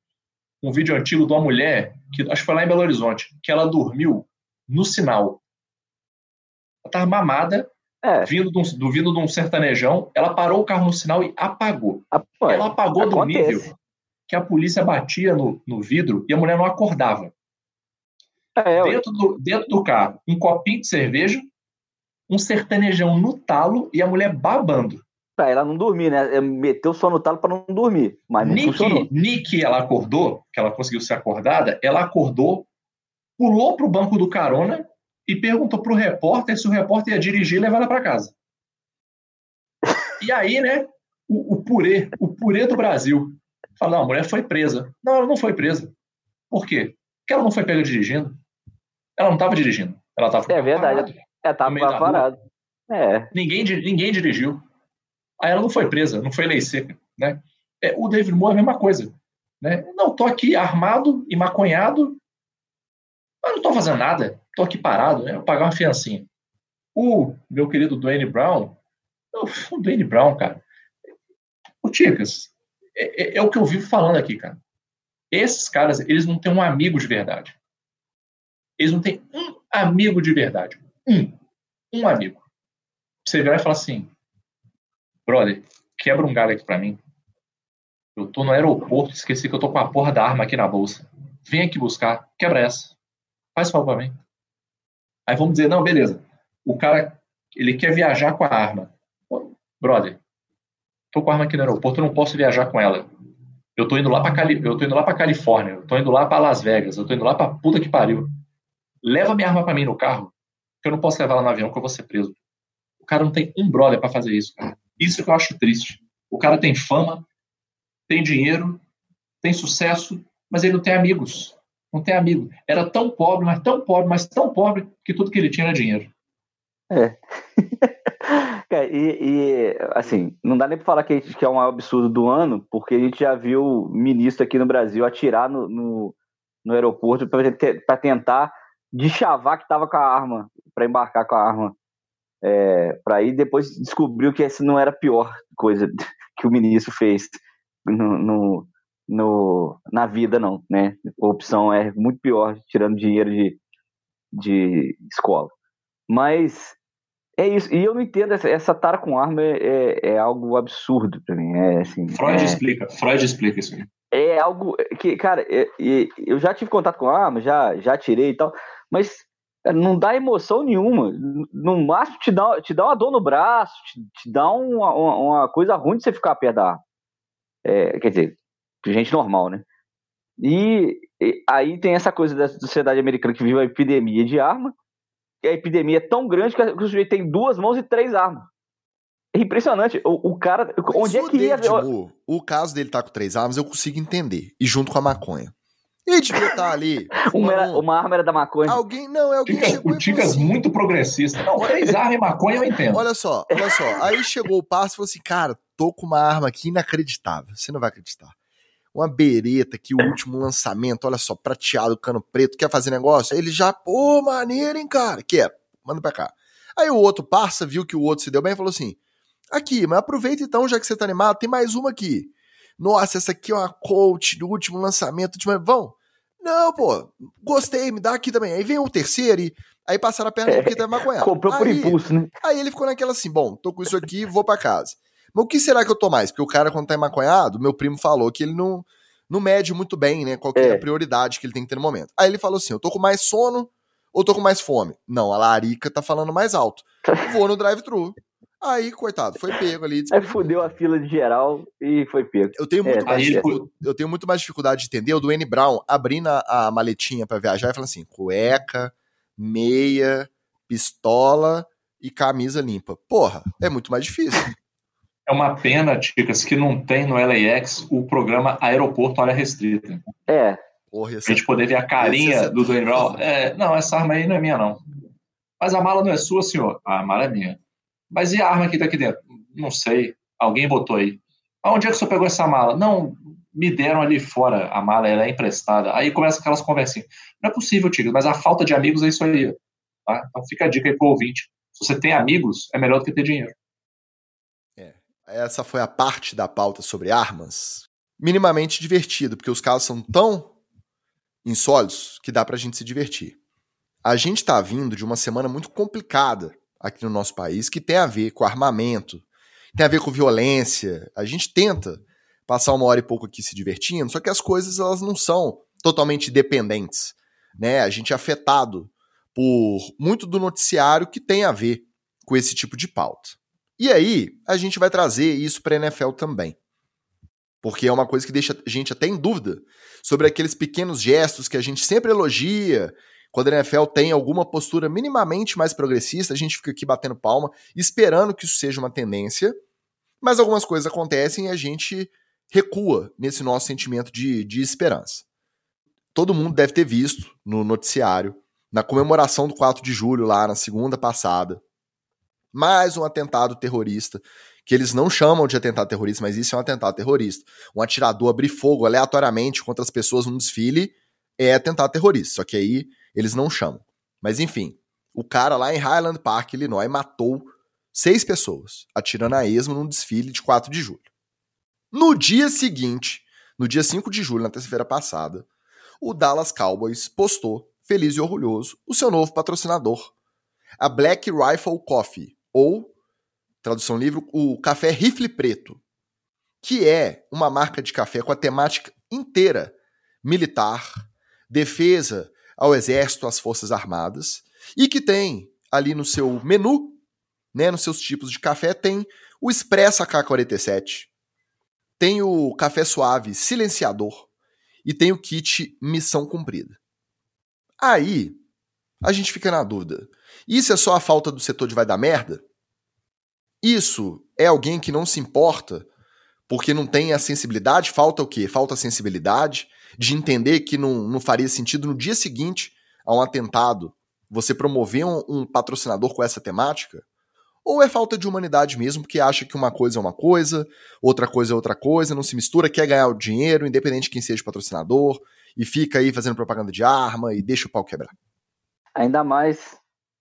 um vídeo antigo de uma mulher, que acho que foi lá em Belo Horizonte, que ela dormiu no sinal. Ela estava mamada, é. vindo, de um, do, vindo de um sertanejão, ela parou o carro no sinal e apagou. Ah, ela apagou acontece. do nível que a polícia batia no, no vidro e a mulher não acordava. É, dentro, do, dentro do carro, um copinho de cerveja, um sertanejão no talo e a mulher babando pra ela não dormir, né? É, meteu só no talo para não dormir, mas não Nick, funcionou. Nick, ela acordou, que ela conseguiu ser acordada, ela acordou, pulou pro banco do carona e perguntou pro repórter se o repórter ia dirigir e levar ela para casa. E aí, né, o, o purê, o purê do Brasil, fala, não, a mulher foi presa. Não, ela não foi presa. Por quê? Porque ela não foi pega dirigindo. Ela não estava dirigindo. Ela estava É verdade. Ela estava parada. É. Ninguém, ninguém dirigiu. Aí ela não foi presa, não foi lei seca. Né? É, o David Moore é a mesma coisa. Né? Não, tô aqui armado e maconhado, mas não tô fazendo nada. Tô aqui parado, né? Vou pagar uma fiancinha. O meu querido Dwayne Brown, o Dwayne Brown, cara. O Ticas, é, é, é, o que eu vivo falando aqui, cara. Esses caras, eles não têm um amigo de verdade. Eles não têm um amigo de verdade. Um. Um amigo. Você virar e falar assim: brother, quebra um galho aqui pra mim. Eu tô no aeroporto, esqueci que eu tô com a porra da arma aqui na bolsa. Vem aqui buscar, quebra essa. Faz favor pra mim. Aí vamos dizer, não, beleza. O cara, ele quer viajar com a arma. Brother, tô com a arma aqui no aeroporto, eu não posso viajar com ela. Eu tô indo lá pra, Cali... eu tô indo lá pra Califórnia, eu tô indo lá pra Las Vegas, eu tô indo lá pra puta que pariu. Leva minha arma pra mim no carro, que eu não posso levar ela no avião, que eu vou ser preso. O cara não tem um brother para fazer isso, cara. Isso que eu acho triste. O cara tem fama, tem dinheiro, tem sucesso, mas ele não tem amigos. Não tem amigo. Era tão pobre, mas tão pobre, mas tão pobre, que tudo que ele tinha era dinheiro. É. e, e, assim, não dá nem pra falar que, que é um absurdo do ano, porque a gente já viu ministro aqui no Brasil atirar no, no, no aeroporto para tentar deschavar que tava com a arma, para embarcar com a arma. É, para ir depois descobriu que essa não era a pior coisa que o ministro fez no, no, no, na vida, não, né? A opção é muito pior, tirando dinheiro de, de escola. Mas é isso. E eu não entendo, essa, essa tara com arma é, é, é algo absurdo para mim. É, assim, Freud é, explica, Freud explica isso. É algo que, cara, é, eu já tive contato com arma, já, já tirei e tal, mas não dá emoção nenhuma. No máximo te dá, te dá uma dor no braço, te, te dá uma, uma, uma, coisa ruim de você ficar perto da. É, quer dizer, gente normal, né? E, e, aí tem essa coisa da sociedade americana que vive a epidemia de arma, que a epidemia é tão grande que o sujeito tem duas mãos e três armas. É impressionante. O, o cara. Mas onde é que ia. David, o caso dele tá com três armas, eu consigo entender. E junto com a maconha. Devia estar tá ali. uma, era, uma, arma era da maconha. Alguém, não, é alguém chegou O Ticas assim, muito progressista. Não, três armas e maconha eu entendo. Olha só, olha só. Aí chegou o passo e falou assim: cara, tô com uma arma aqui inacreditável. Você não vai acreditar uma bereta que o último lançamento, olha só, prateado, cano preto, quer fazer negócio? Aí ele já, pô, maneiro, hein, cara? Quer, manda pra cá. Aí o outro parça viu que o outro se deu bem e falou assim: aqui, mas aproveita então, já que você tá animado, tem mais uma aqui. Nossa, essa aqui é uma coach do último lançamento. Último... Vão? Não, pô, gostei, me dá aqui também. Aí vem o terceiro e aí passaram a perna é, porque tava maconhado. Comprou aí, por impulso, né? Aí ele ficou naquela assim: bom, tô com isso aqui, vou para casa. Mas o que será que eu tô mais? Porque o cara, quando tá emaconhado, meu primo falou que ele não, não mede muito bem, né? Qual é. é a prioridade que ele tem que ter no momento. Aí ele falou assim: eu tô com mais sono ou tô com mais fome? Não, a Larica tá falando mais alto. Vou no drive-thru. Aí, coitado, foi pego ali. Aí fudeu a fila de geral e foi pego. Eu tenho muito, é, mais, eu, eu, tenho muito mais dificuldade de entender o do N Brown abrindo a, a maletinha para viajar e falando assim: cueca, meia, pistola e camisa limpa. Porra, é muito mais difícil. É uma pena, Ticas, que não tem no LAX o programa Aeroporto Área Restrita. É. Porra, a gente poder ver a carinha do Dwayne Brown. É, não, essa arma aí não é minha, não. Mas a mala não é sua, senhor. a mala é minha. Mas e a arma que tá aqui dentro? Não sei. Alguém botou aí. Aonde é que o senhor pegou essa mala? Não, me deram ali fora a mala, ela é emprestada. Aí começa aquelas conversinhas. Não é possível, Tigres, mas a falta de amigos é isso aí. Tá? Então fica a dica aí pro ouvinte. Se você tem amigos, é melhor do que ter dinheiro essa foi a parte da pauta sobre armas, minimamente divertido, porque os casos são tão insólitos que dá pra gente se divertir. A gente tá vindo de uma semana muito complicada aqui no nosso país, que tem a ver com armamento, tem a ver com violência. A gente tenta passar uma hora e pouco aqui se divertindo, só que as coisas elas não são totalmente dependentes, né? A gente é afetado por muito do noticiário que tem a ver com esse tipo de pauta. E aí, a gente vai trazer isso para a NFL também. Porque é uma coisa que deixa a gente até em dúvida sobre aqueles pequenos gestos que a gente sempre elogia. Quando a NFL tem alguma postura minimamente mais progressista, a gente fica aqui batendo palma, esperando que isso seja uma tendência. Mas algumas coisas acontecem e a gente recua nesse nosso sentimento de, de esperança. Todo mundo deve ter visto no noticiário, na comemoração do 4 de julho, lá na segunda passada, mais um atentado terrorista, que eles não chamam de atentado terrorista, mas isso é um atentado terrorista. Um atirador abrir fogo aleatoriamente contra as pessoas num desfile é atentado terrorista, só que aí eles não chamam. Mas enfim, o cara lá em Highland Park, Illinois, matou seis pessoas, atirando a esmo num desfile de 4 de julho. No dia seguinte, no dia 5 de julho, na terça-feira passada, o Dallas Cowboys postou, feliz e orgulhoso, o seu novo patrocinador, a Black Rifle Coffee, ou, tradução livre, o café rifle preto, que é uma marca de café com a temática inteira militar, defesa ao exército, às forças armadas, e que tem ali no seu menu, né, nos seus tipos de café, tem o Expresso AK-47, tem o café suave silenciador e tem o kit missão cumprida. Aí, a gente fica na dúvida. Isso é só a falta do setor de vai dar merda? Isso é alguém que não se importa porque não tem a sensibilidade? Falta o quê? Falta a sensibilidade de entender que não, não faria sentido no dia seguinte a um atentado você promover um, um patrocinador com essa temática? Ou é falta de humanidade mesmo, porque acha que uma coisa é uma coisa, outra coisa é outra coisa, não se mistura, quer ganhar o dinheiro, independente de quem seja o patrocinador, e fica aí fazendo propaganda de arma e deixa o pau quebrar? Ainda mais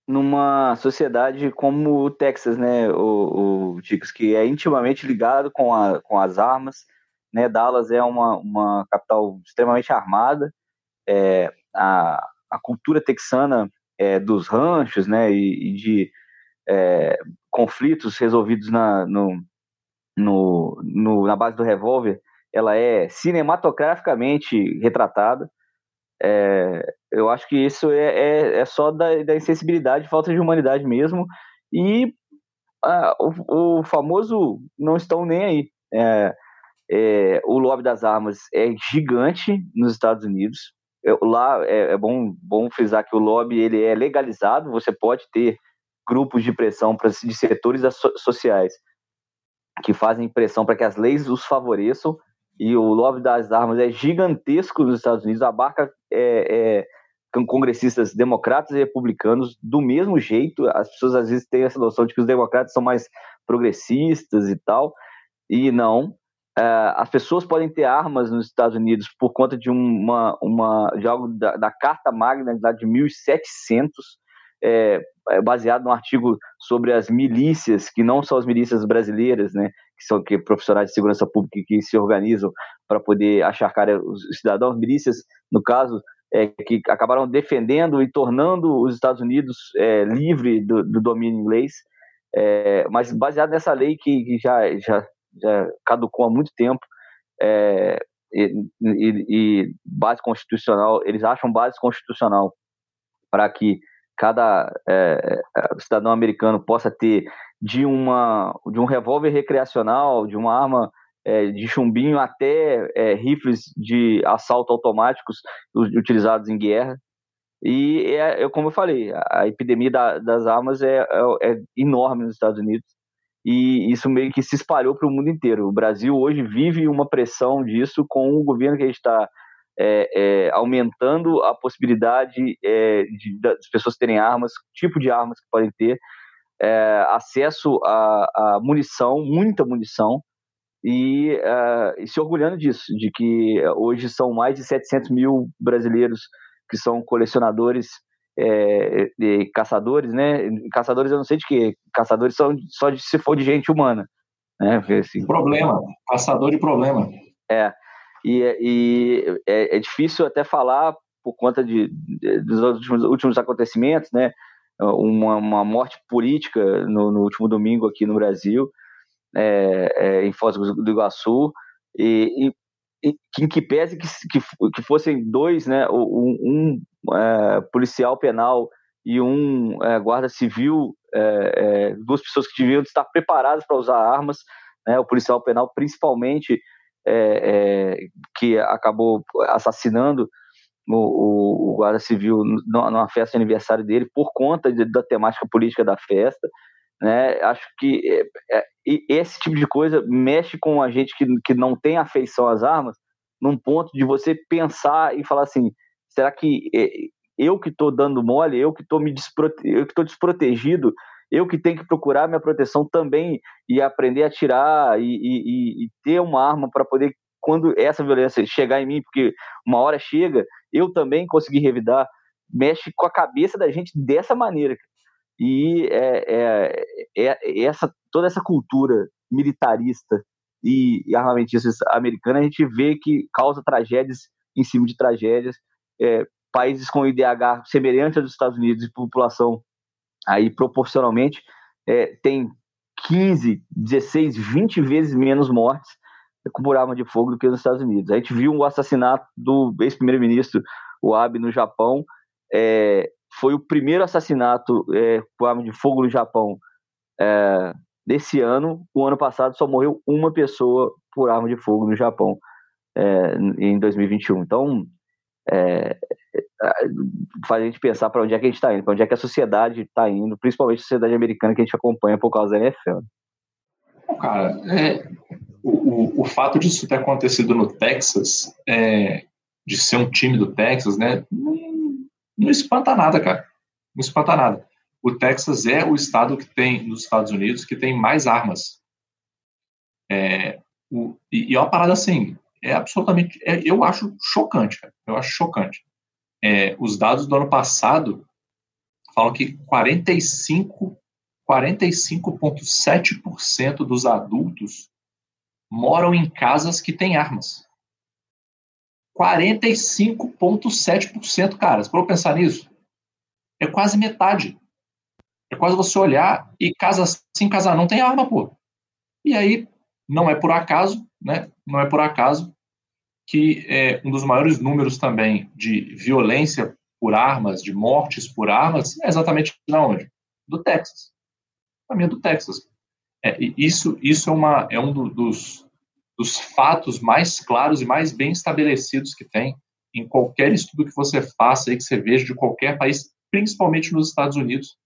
numa sociedade como o Texas, né, o, o que é intimamente ligado com, a, com as armas, né, Dallas é uma, uma capital extremamente armada, é, a, a cultura texana é, dos ranchos, né, e, e de é, conflitos resolvidos na, no, no, no, na base do revólver, ela é cinematograficamente retratada. É, eu acho que isso é, é, é só da, da, insensibilidade, falta de humanidade mesmo. E ah, o, o, famoso não estão nem aí. É, é, o lobby das armas é gigante nos Estados Unidos. lá é, é, bom, bom frisar que o lobby ele é legalizado, você pode ter grupos de pressão pra, de setores sociais que fazem pressão para que as leis os favoreçam e o lobby das armas é gigantesco nos Estados Unidos, abarca é, é, congressistas democratas e republicanos do mesmo jeito. As pessoas às vezes têm essa noção de que os democratas são mais progressistas e tal, e não. É, as pessoas podem ter armas nos Estados Unidos por conta de uma, uma de algo da, da Carta Magna de 1700, é, é, baseado no artigo sobre as milícias, que não são as milícias brasileiras, né, que são que profissionais de segurança pública que se organizam para poder acharcar os cidadãos, milícias, no caso, é, que acabaram defendendo e tornando os Estados Unidos é, livre do, do, domínio inglês, é, mas baseado nessa lei que, que já, já, já, caducou há muito tempo, é, e, e, e base constitucional, eles acham base constitucional para que cada é, é, cidadão americano possa ter de uma de um revólver recreacional, de uma arma é, de chumbinho até é, rifles de assalto automáticos utilizados em guerra. E é, é como eu falei, a epidemia da, das armas é, é, é enorme nos Estados Unidos e isso meio que se espalhou para o mundo inteiro. O Brasil hoje vive uma pressão disso com o governo que a gente está é, é, aumentando a possibilidade é, de, das pessoas terem armas, tipo de armas que podem ter, é, acesso a, a, munição, muita munição, e, é, e, se orgulhando disso, de que hoje são mais de 700 mil brasileiros que são colecionadores é, e caçadores, né? Caçadores eu não sei de que, caçadores são só de se for de gente humana, né? Assim, problema, caçador de problema. É, e, e é, é, difícil até falar por conta de, de dos últimos, últimos, acontecimentos, né? Uma, uma morte política no, no, último domingo aqui no Brasil, é, é, em Foz do Iguaçu, e, e, em que pese que, que, que fossem dois, né? Um é, policial penal e um é, guarda civil, é, duas pessoas que deviam estar preparadas para usar armas, né? O policial penal, principalmente é, é, que acabou assassinando o, o, o guarda civil numa festa de aniversário dele por conta de, da temática política da festa. Né? Acho que é, é esse tipo de coisa mexe com a gente que, que não tem afeição às armas, num ponto de você pensar e falar assim: será que é, eu que estou dando mole, eu que estou me desprote... eu que estou desprotegido, eu que tenho que procurar minha proteção também e aprender a tirar e, e, e ter uma arma para poder, quando essa violência chegar em mim, porque uma hora chega, eu também conseguir revidar, mexe com a cabeça da gente dessa maneira. E é, é, é, essa, toda essa cultura militarista e armamentista americana, a gente vê que causa tragédias em cima de tragédias. É, países com IDH semelhante aos Estados Unidos e população aí proporcionalmente é, tem 15, 16, 20 vezes menos mortes por arma de fogo do que nos Estados Unidos. A gente viu o assassinato do ex-primeiro-ministro, o Abe, no Japão. É, foi o primeiro assassinato é, por arma de fogo no Japão é, desse ano. O ano passado só morreu uma pessoa por arma de fogo no Japão é, em 2021. Então, é, faz a gente pensar para onde é que a gente está indo, para onde é que a sociedade está indo, principalmente a sociedade americana que a gente acompanha por causa da NFL. Cara, é, o, o, fato disso ter acontecido no Texas, é, de ser um time do Texas, né, não, não espanta nada, cara. Não espanta nada. O Texas é o estado que tem, nos Estados Unidos, que tem mais armas. É, o, e, e é uma parada assim, é absolutamente, é, eu acho chocante, cara. Eu acho chocante. É, os dados do ano passado falam que 45, 45,7% dos adultos moram em casas que têm armas. 45,7%, cara. Para eu pensar nisso, é quase metade. É quase você olhar e casa sim, casa não tem arma, pô. E aí, não é por acaso, né? Não é por acaso que é, um dos maiores números também de violência por armas, de mortes por armas, é exatamente na onde? Do Texas. Mim é do Texas. É, isso isso é, uma, é um do, dos, dos fatos mais claros e mais bem estabelecidos que tem em qualquer estudo que você faça e que você veja de qualquer país, principalmente nos Estados Unidos.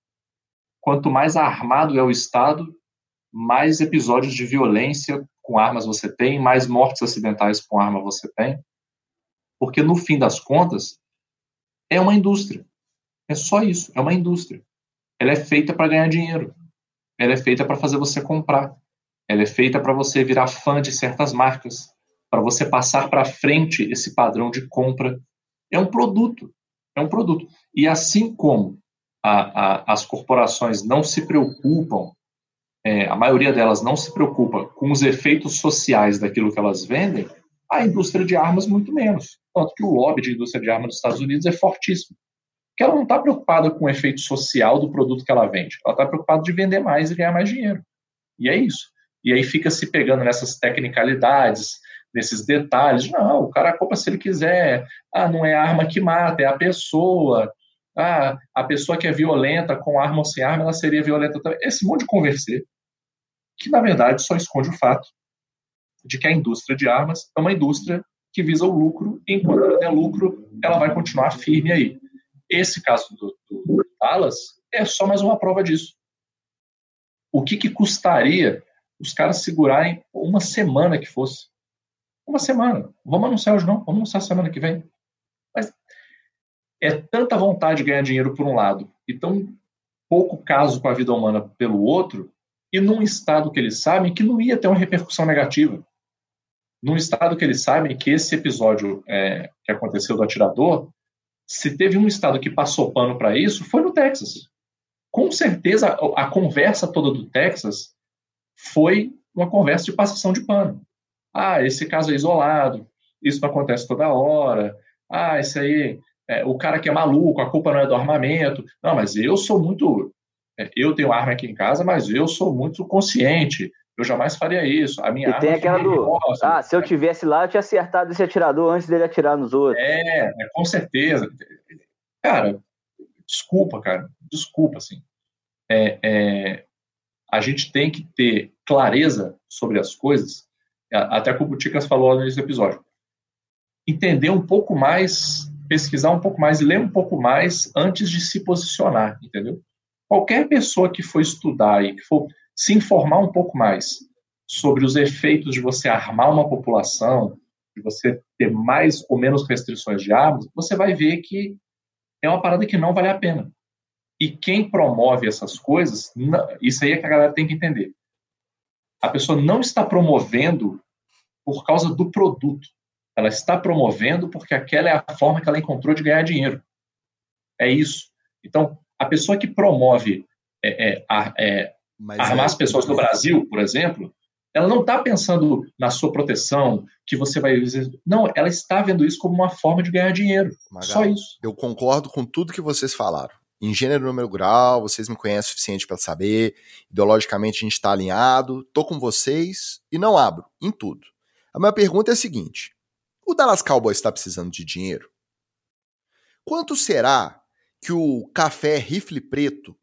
Quanto mais armado é o Estado, mais episódios de violência com armas você tem, mais mortes acidentais com arma você tem. Porque, no fim das contas, é uma indústria. É só isso, é uma indústria. Ela é feita para ganhar dinheiro. Ela é feita para fazer você comprar. Ela é feita para você virar fã de certas marcas, para você passar para frente esse padrão de compra. É um produto. É um produto. E assim como a, a, as corporações não se preocupam, é, a maioria delas não se preocupa com os efeitos sociais daquilo que elas vendem, a indústria de armas muito menos. Tanto que o lobby de indústria de armas dos Estados Unidos é fortíssimo. Porque ela não está preocupada com o efeito social do produto que ela vende. Ela está preocupada de vender mais e ganhar mais dinheiro. E é isso. E aí fica se pegando nessas tecnicalidades, nesses detalhes. Não, o cara compra se ele quiser. Ah, não é a arma que mata, é a pessoa. Ah, a pessoa que é violenta com arma ou sem arma, ela seria violenta também. Esse monte de converser, que na verdade só esconde o fato de que a indústria de armas é uma indústria que visa o lucro, e enquanto ela der lucro, ela vai continuar firme aí. Esse caso do, do Dallas é só mais uma prova disso. O que, que custaria os caras segurarem uma semana que fosse? Uma semana. Vamos anunciar hoje não, vamos anunciar semana que vem. É tanta vontade de ganhar dinheiro por um lado e tão pouco caso com a vida humana pelo outro, e num estado que eles sabem que não ia ter uma repercussão negativa. Num estado que eles sabem que esse episódio é, que aconteceu do atirador, se teve um estado que passou pano para isso, foi no Texas. Com certeza, a, a conversa toda do Texas foi uma conversa de passação de pano. Ah, esse caso é isolado, isso não acontece toda hora. Ah, esse aí é, o cara que é maluco, a culpa não é do armamento. Não, mas eu sou muito. É, eu tenho arma aqui em casa, mas eu sou muito consciente. Eu jamais faria isso. A minha e arma tem aquela do. ah, se eu tivesse lá, eu tinha acertado esse atirador antes dele atirar nos outros. É, é com certeza. Cara, desculpa, cara. Desculpa, assim. É, é, a gente tem que ter clareza sobre as coisas. Até como o Ticas falou no início do episódio. Entender um pouco mais pesquisar um pouco mais e ler um pouco mais antes de se posicionar, entendeu? Qualquer pessoa que for estudar e que for se informar um pouco mais sobre os efeitos de você armar uma população, de você ter mais ou menos restrições de armas, você vai ver que é uma parada que não vale a pena. E quem promove essas coisas, isso aí é que a galera tem que entender. A pessoa não está promovendo por causa do produto. Ela está promovendo porque aquela é a forma que ela encontrou de ganhar dinheiro. É isso. Então, a pessoa que promove é, é, é, armar é, as pessoas no Brasil, por exemplo, ela não está pensando na sua proteção, que você vai. Não, ela está vendo isso como uma forma de ganhar dinheiro. Magal, Só isso. Eu concordo com tudo que vocês falaram. Em gênero, número, grau, vocês me conhecem o suficiente para saber. Ideologicamente, a gente está alinhado. Tô com vocês e não abro em tudo. A minha pergunta é a seguinte: o Dallas Cowboys está precisando de dinheiro? Quanto será que o café rifle preto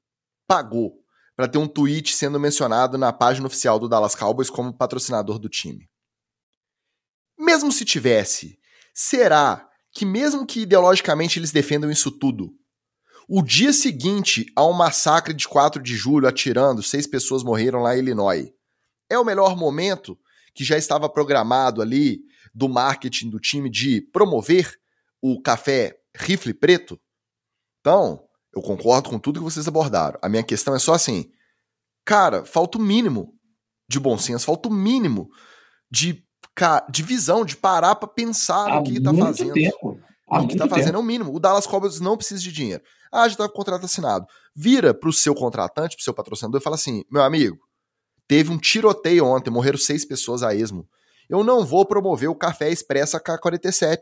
pagou para ter um tweet sendo mencionado na página oficial do Dallas Cowboys como patrocinador do time? Mesmo se tivesse, será que mesmo que ideologicamente eles defendam isso tudo, o dia seguinte ao massacre de 4 de julho atirando, seis pessoas morreram lá em Illinois, é o melhor momento que já estava programado ali do marketing do time de promover o café rifle preto. Então, Eu concordo com tudo que vocês abordaram. A minha questão é só assim, cara, falta o mínimo de bom senso, falta o mínimo de, de visão, de parar para pensar no que tá fazendo. Tempo. Há o que tá fazendo é o mínimo. O Dallas Cowboys não precisa de dinheiro. Ah, já tá com o contrato assinado. Vira pro seu contratante, pro seu patrocinador e fala assim: meu amigo, teve um tiroteio ontem, morreram seis pessoas a esmo. Eu não vou promover o café expresso AK-47.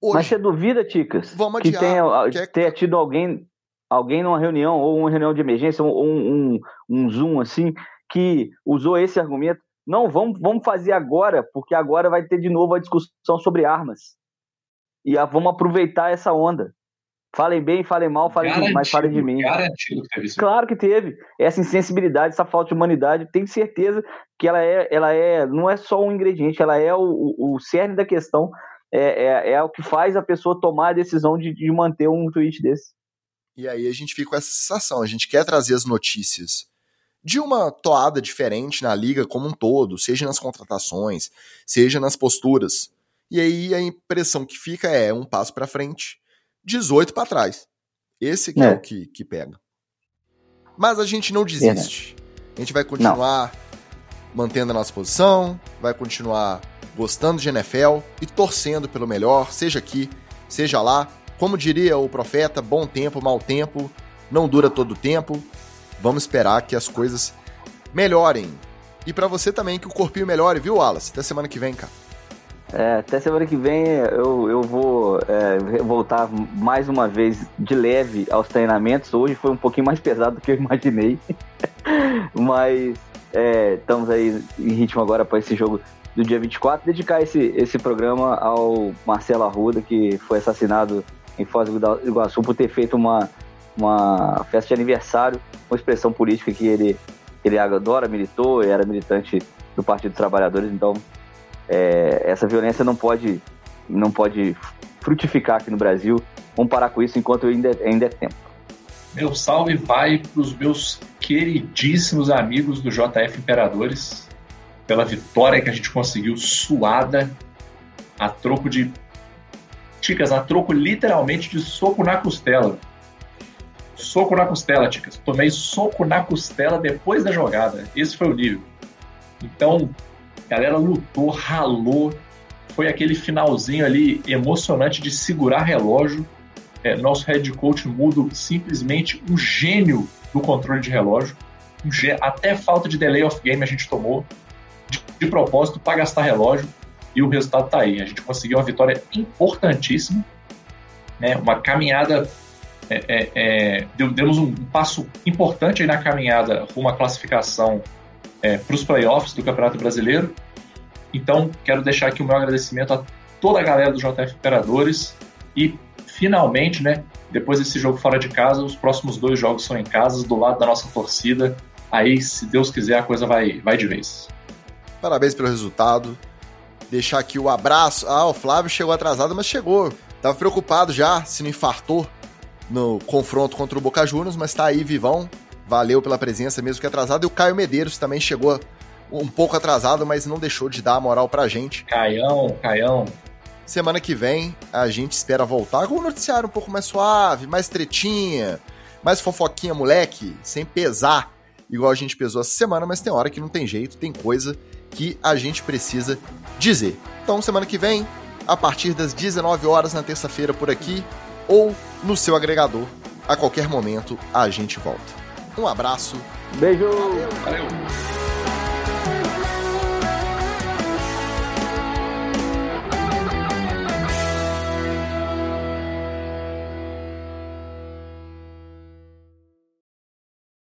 Hoje, Mas você duvida, Ticas, vamos que tenha, quer... tenha tido alguém, alguém numa reunião, ou uma reunião de emergência, ou um, um, um Zoom assim, que usou esse argumento? Não, vamos, vamos fazer agora, porque agora vai ter de novo a discussão sobre armas. E a, vamos aproveitar essa onda. Falem bem, falem mal, falem garantido, mas falem de mim. Garantido que teve isso. Claro que teve. Essa insensibilidade, essa falta de humanidade, tenho certeza que ela é, ela é, não é só um ingrediente, ela é o, o, o cerne da questão, é, é, é, o que faz a pessoa tomar a decisão de, de manter um tweet desse. E aí a gente fica com essa sensação, a gente quer trazer as notícias de uma toada diferente na liga como um todo, seja nas contratações, seja nas posturas. E aí a impressão que fica é um passo para frente 18 para trás. Esse que é. é, o que, que pega. Mas a gente não desiste. A gente vai continuar não. mantendo a nossa posição, vai continuar gostando de NFL e torcendo pelo melhor, seja aqui, seja lá. Como diria o profeta, bom tempo, mau tempo, não dura todo o tempo. Vamos esperar que as coisas melhorem. E para você também que o corpinho melhore, viu, Wallace? Até semana que vem, cara. É, até semana que vem eu, eu vou é, voltar mais uma vez de leve aos treinamentos. Hoje foi um pouquinho mais pesado do que eu imaginei. Mas é, estamos aí em ritmo agora para esse jogo do dia 24. Dedicar esse, esse programa ao Marcelo Arruda, que foi assassinado em Foz do Iguaçu por ter feito uma, uma festa de aniversário, uma expressão política que ele, ele adora, militou, era militante do Partido dos Trabalhadores. Então, é, essa violência não pode, não pode frutificar aqui no Brasil. Vamos parar com isso enquanto ainda, ainda é tempo. Meu salve vai para os meus queridíssimos amigos do JF Imperadores pela vitória que a gente conseguiu suada a troco de. Ticas, a troco literalmente de soco na costela. Soco na costela, Ticas. Tomei soco na costela depois da jogada. Esse foi o nível. Então, a galera lutou, ralou. Foi aquele finalzinho ali emocionante de segurar relógio. É, nosso head coach mudo, simplesmente um gênio do controle de relógio. Um até falta de delay of game a gente tomou de, de propósito para gastar relógio e o resultado está aí. A gente conseguiu uma vitória importantíssima, né? uma caminhada. É, é, é, demos um passo importante na caminhada rumo à classificação é, para os playoffs do Campeonato Brasileiro. Então, quero deixar aqui o meu agradecimento a toda a galera do JF Imperadores e, finalmente, né, depois desse jogo fora de casa, os próximos dois jogos são em casa, do lado da nossa torcida. Aí, se Deus quiser, a coisa vai, vai de vez. Parabéns pelo resultado. Deixar aqui o abraço. Ah, o Flávio chegou atrasado, mas chegou. Tava preocupado já se não infartou no confronto contra o Boca Juniors, mas tá aí, vivão. Valeu pela presença, mesmo que atrasado. E o Caio Medeiros também chegou um pouco atrasado, mas não deixou de dar a moral pra gente. Caião, Caião. Semana que vem a gente espera voltar com um noticiário um pouco mais suave, mais tretinha, mais fofoquinha, moleque, sem pesar igual a gente pesou essa semana, mas tem hora que não tem jeito, tem coisa que a gente precisa dizer. Então, semana que vem, a partir das 19 horas na terça-feira por aqui ou no seu agregador, a qualquer momento a gente volta. Um abraço. Beijo. Valeu. Valeu.